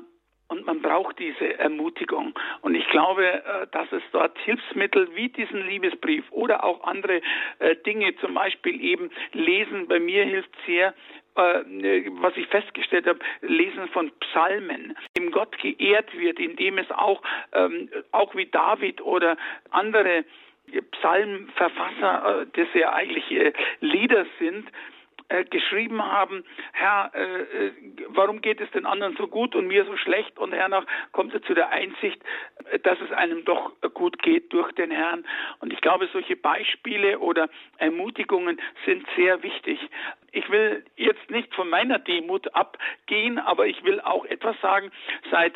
[SPEAKER 2] Und man braucht diese Ermutigung. Und ich glaube, dass es dort Hilfsmittel wie diesen Liebesbrief oder auch andere Dinge, zum Beispiel eben Lesen, bei mir hilft sehr, äh, was ich festgestellt habe, Lesen von Psalmen, dem Gott geehrt wird, indem es auch, ähm, auch wie David oder andere Psalmverfasser, das ja eigentlich Lieder sind, äh, geschrieben haben, Herr, äh, äh, warum geht es den anderen so gut und mir so schlecht? Und hernach kommt er zu der Einsicht, äh, dass es einem doch gut geht durch den Herrn. Und ich glaube, solche Beispiele oder Ermutigungen sind sehr wichtig. Ich will jetzt nicht von meiner Demut abgehen, aber ich will auch etwas sagen. Seit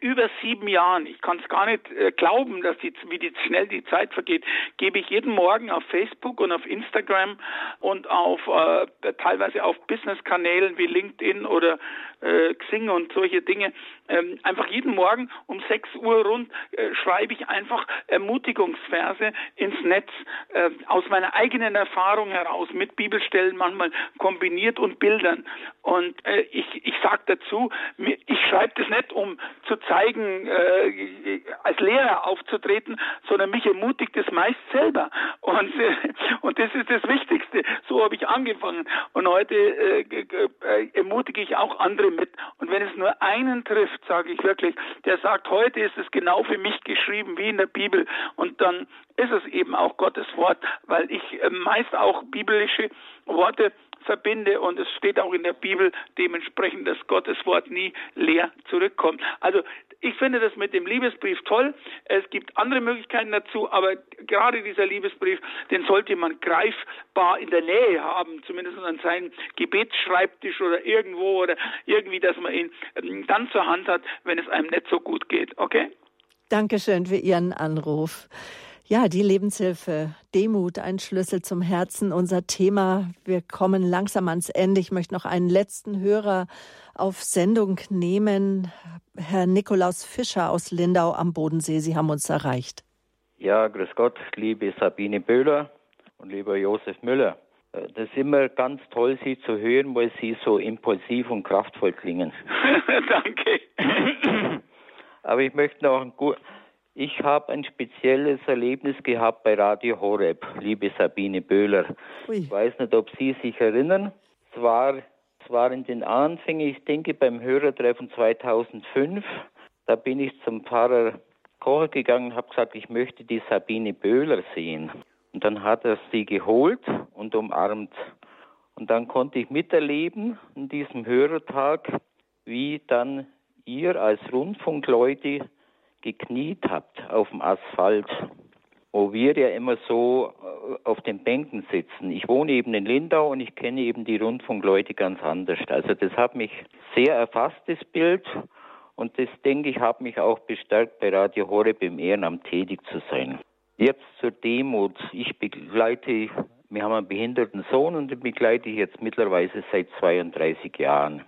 [SPEAKER 2] über sieben Jahren, ich kann es gar nicht äh, glauben, dass die, wie die, schnell die Zeit vergeht, gebe ich jeden Morgen auf Facebook und auf Instagram und auf äh, teilweise auf Business-Kanälen wie LinkedIn oder äh, Xing und solche Dinge, ähm, einfach jeden Morgen um 6 Uhr rund äh, schreibe ich einfach Ermutigungsverse ins Netz äh, aus meiner eigenen Erfahrung heraus mit Bibelstellen manchmal kombiniert und Bildern. Und äh, ich, ich sage dazu, ich schreibe das nicht, um zu zeigen, äh, als Lehrer aufzutreten, sondern mich ermutigt es meist selber. Und, äh, und das ist das Wichtigste. So habe ich angefangen. Und heute äh, ermutige ich auch andere mit. Und wenn es nur einen trifft, sage ich wirklich, der sagt, heute ist es genau für mich geschrieben wie in der Bibel. Und dann ist es eben auch Gottes Wort, weil ich äh, meist auch biblische Worte verbinde und es steht auch in der Bibel dementsprechend, dass Gottes Wort nie leer zurückkommt. Also ich finde das mit dem Liebesbrief toll. Es gibt andere Möglichkeiten dazu, aber gerade dieser Liebesbrief, den sollte man greifbar in der Nähe haben, zumindest an seinem Gebetsschreibtisch oder irgendwo oder irgendwie, dass man ihn ähm, dann zur Hand hat, wenn es einem nicht so gut geht. Okay?
[SPEAKER 1] Dankeschön für Ihren Anruf. Ja, die Lebenshilfe, Demut, ein Schlüssel zum Herzen, unser Thema. Wir kommen langsam ans Ende. Ich möchte noch einen letzten Hörer auf Sendung nehmen. Herr Nikolaus Fischer aus Lindau am Bodensee. Sie haben uns erreicht.
[SPEAKER 8] Ja, grüß Gott, liebe Sabine Böhler und lieber Josef Müller. Äh, das ist immer ganz toll, Sie zu hören, weil Sie so impulsiv und kraftvoll klingen.
[SPEAKER 2] Danke.
[SPEAKER 8] Aber ich möchte noch ein gut, ich habe ein spezielles Erlebnis gehabt bei Radio Horeb, liebe Sabine Böhler. Ui. Ich weiß nicht, ob Sie sich erinnern. Es war, es war in den Anfängen, ich denke beim Hörertreffen 2005. Da bin ich zum Pfarrer Kocher gegangen und habe gesagt, ich möchte die Sabine Böhler sehen. Und dann hat er sie geholt und umarmt. Und dann konnte ich miterleben in diesem Hörertag, wie dann ihr als Rundfunkleute gekniet habt auf dem Asphalt, wo wir ja immer so äh, auf den Bänken sitzen. Ich wohne eben in Lindau und ich kenne eben die Rundfunkleute ganz anders. Also das hat mich sehr erfasst, das Bild. Und das, denke ich, hat mich auch bestärkt, bei Radio Horeb im Ehrenamt tätig zu sein. Jetzt zur Demut. Ich begleite, wir haben einen behinderten Sohn und den begleite ich jetzt mittlerweile seit 32 Jahren.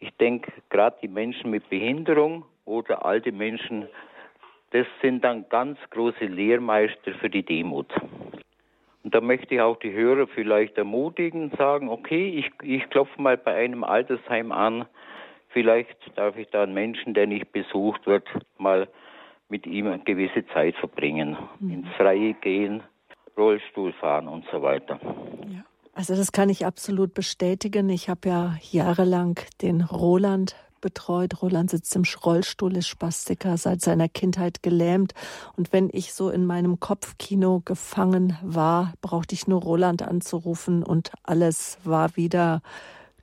[SPEAKER 8] Ich denke, gerade die Menschen mit Behinderung oder alte Menschen, das sind dann ganz große Lehrmeister für die Demut. Und da möchte ich auch die Hörer vielleicht ermutigen, sagen, okay, ich, ich klopfe mal bei einem Altersheim an. Vielleicht darf ich da einen Menschen, der nicht besucht wird, mal mit ihm eine gewisse Zeit verbringen. Mhm. Ins Freie gehen, Rollstuhl fahren und so weiter.
[SPEAKER 1] Ja. Also das kann ich absolut bestätigen. Ich habe ja jahrelang den Roland betreut. Roland sitzt im Rollstuhl, ist Spastiker, seit seiner Kindheit gelähmt. Und wenn ich so in meinem Kopfkino gefangen war, brauchte ich nur Roland anzurufen und alles war wieder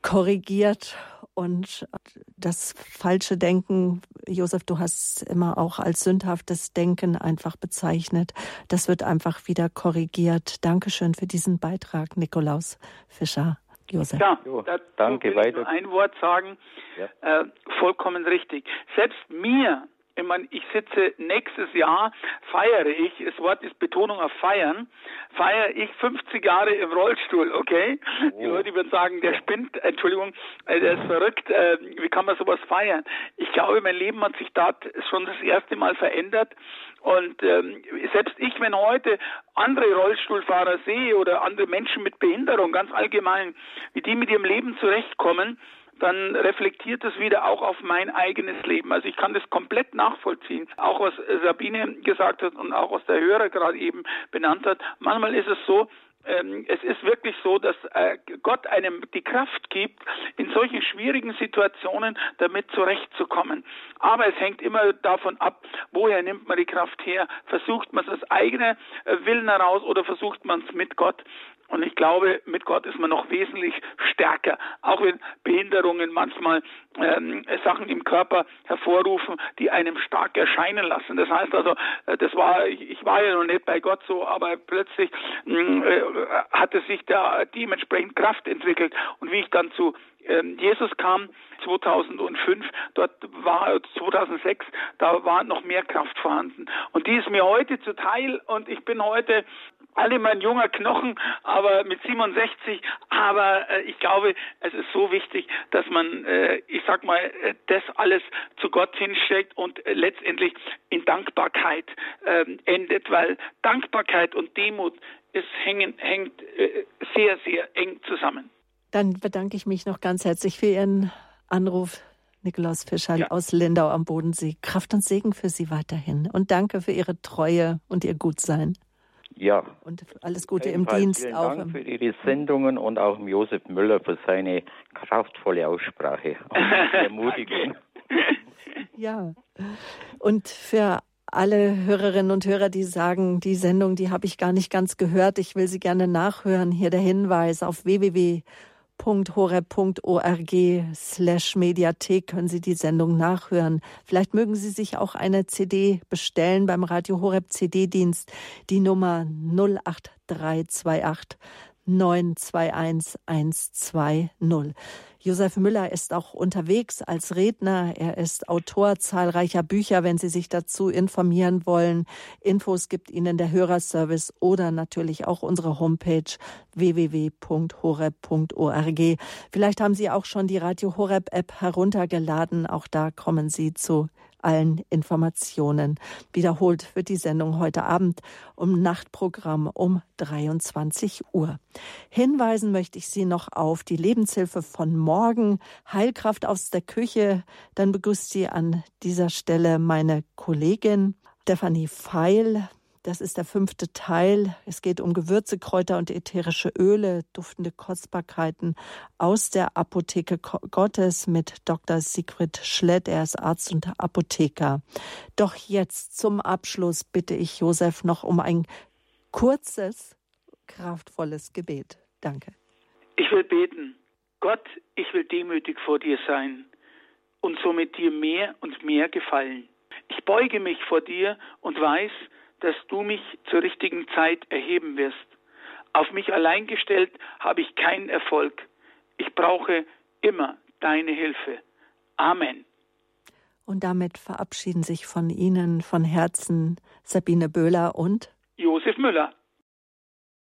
[SPEAKER 1] korrigiert und das falsche Denken, Josef, du hast es immer auch als sündhaftes Denken einfach bezeichnet. Das wird einfach wieder korrigiert. Dankeschön für diesen Beitrag, Nikolaus Fischer. Josef.
[SPEAKER 2] Ja, da, danke. Weiter. Ein Wort sagen, ja. äh, vollkommen richtig. Selbst mir ich meine, ich sitze nächstes Jahr, feiere ich, das Wort ist Betonung auf feiern, feiere ich 50 Jahre im Rollstuhl, okay? Oh. Die Leute würden sagen, der spinnt, Entschuldigung, äh, der ist verrückt, äh, wie kann man sowas feiern? Ich glaube, mein Leben hat sich da schon das erste Mal verändert und ähm, selbst ich, wenn heute andere Rollstuhlfahrer sehe oder andere Menschen mit Behinderung ganz allgemein, wie die mit ihrem Leben zurechtkommen, dann reflektiert es wieder auch auf mein eigenes Leben. Also ich kann das komplett nachvollziehen. Auch was Sabine gesagt hat und auch was der Hörer gerade eben benannt hat. Manchmal ist es so, ähm, es ist wirklich so, dass äh, Gott einem die Kraft gibt, in solchen schwierigen Situationen damit zurechtzukommen. Aber es hängt immer davon ab, woher nimmt man die Kraft her? Versucht man es aus eigener äh, Willen heraus oder versucht man es mit Gott? Und ich glaube, mit Gott ist man noch wesentlich stärker, auch wenn Behinderungen manchmal ähm, Sachen im Körper hervorrufen, die einem stark erscheinen lassen. Das heißt also, äh, das war, ich war ja noch nicht bei Gott so, aber plötzlich mh, äh, hatte sich da dementsprechend Kraft entwickelt. Und wie ich dann zu ähm, Jesus kam 2005, dort war 2006, da war noch mehr Kraft vorhanden. Und die ist mir heute zuteil und ich bin heute alle mein junger Knochen, aber mit 67. Aber äh, ich glaube, es ist so wichtig, dass man, äh, ich sag mal, äh, das alles zu Gott hinsteckt und äh, letztendlich in Dankbarkeit ähm, endet, weil Dankbarkeit und Demut ist hängen, hängt äh, sehr, sehr eng zusammen.
[SPEAKER 1] Dann bedanke ich mich noch ganz herzlich für Ihren Anruf. Nikolaus Fischer ja. aus Lindau am Bodensee. Kraft und Segen für Sie weiterhin. Und danke für Ihre Treue und Ihr Gutsein.
[SPEAKER 8] Ja.
[SPEAKER 1] Und alles Gute im Dienst
[SPEAKER 8] vielen
[SPEAKER 1] auch.
[SPEAKER 8] Dank für Ihre Sendungen und auch Josef Müller für seine kraftvolle Aussprache und Ermutigung.
[SPEAKER 1] ja. Und für alle Hörerinnen und Hörer, die sagen, die Sendung, die habe ich gar nicht ganz gehört, ich will sie gerne nachhören. Hier der Hinweis auf www www.horeb.org slash Mediathek können Sie die Sendung nachhören. Vielleicht mögen Sie sich auch eine CD bestellen beim Radio Horeb CD-Dienst. Die Nummer 08328 921 120. Josef Müller ist auch unterwegs als Redner. Er ist Autor zahlreicher Bücher, wenn Sie sich dazu informieren wollen. Infos gibt Ihnen der Hörerservice oder natürlich auch unsere Homepage www.horeb.org. Vielleicht haben Sie auch schon die Radio Horeb App heruntergeladen. Auch da kommen Sie zu allen Informationen. Wiederholt wird die Sendung heute Abend um Nachtprogramm um 23 Uhr. Hinweisen möchte ich Sie noch auf die Lebenshilfe von morgen, Heilkraft aus der Küche. Dann begrüßt Sie an dieser Stelle meine Kollegin Stephanie Feil. Das ist der fünfte Teil. Es geht um Gewürze, Kräuter und ätherische Öle, duftende Kostbarkeiten aus der Apotheke Gottes mit Dr. Sigrid Schlett. Er ist Arzt und Apotheker. Doch jetzt zum Abschluss bitte ich Josef noch um ein kurzes, kraftvolles Gebet. Danke.
[SPEAKER 2] Ich will beten. Gott, ich will demütig vor dir sein und somit dir mehr und mehr gefallen. Ich beuge mich vor dir und weiß, dass du mich zur richtigen Zeit erheben wirst. Auf mich allein gestellt habe ich keinen Erfolg. Ich brauche immer deine Hilfe. Amen.
[SPEAKER 1] Und damit verabschieden sich von Ihnen von Herzen Sabine Böhler und
[SPEAKER 2] Josef Müller.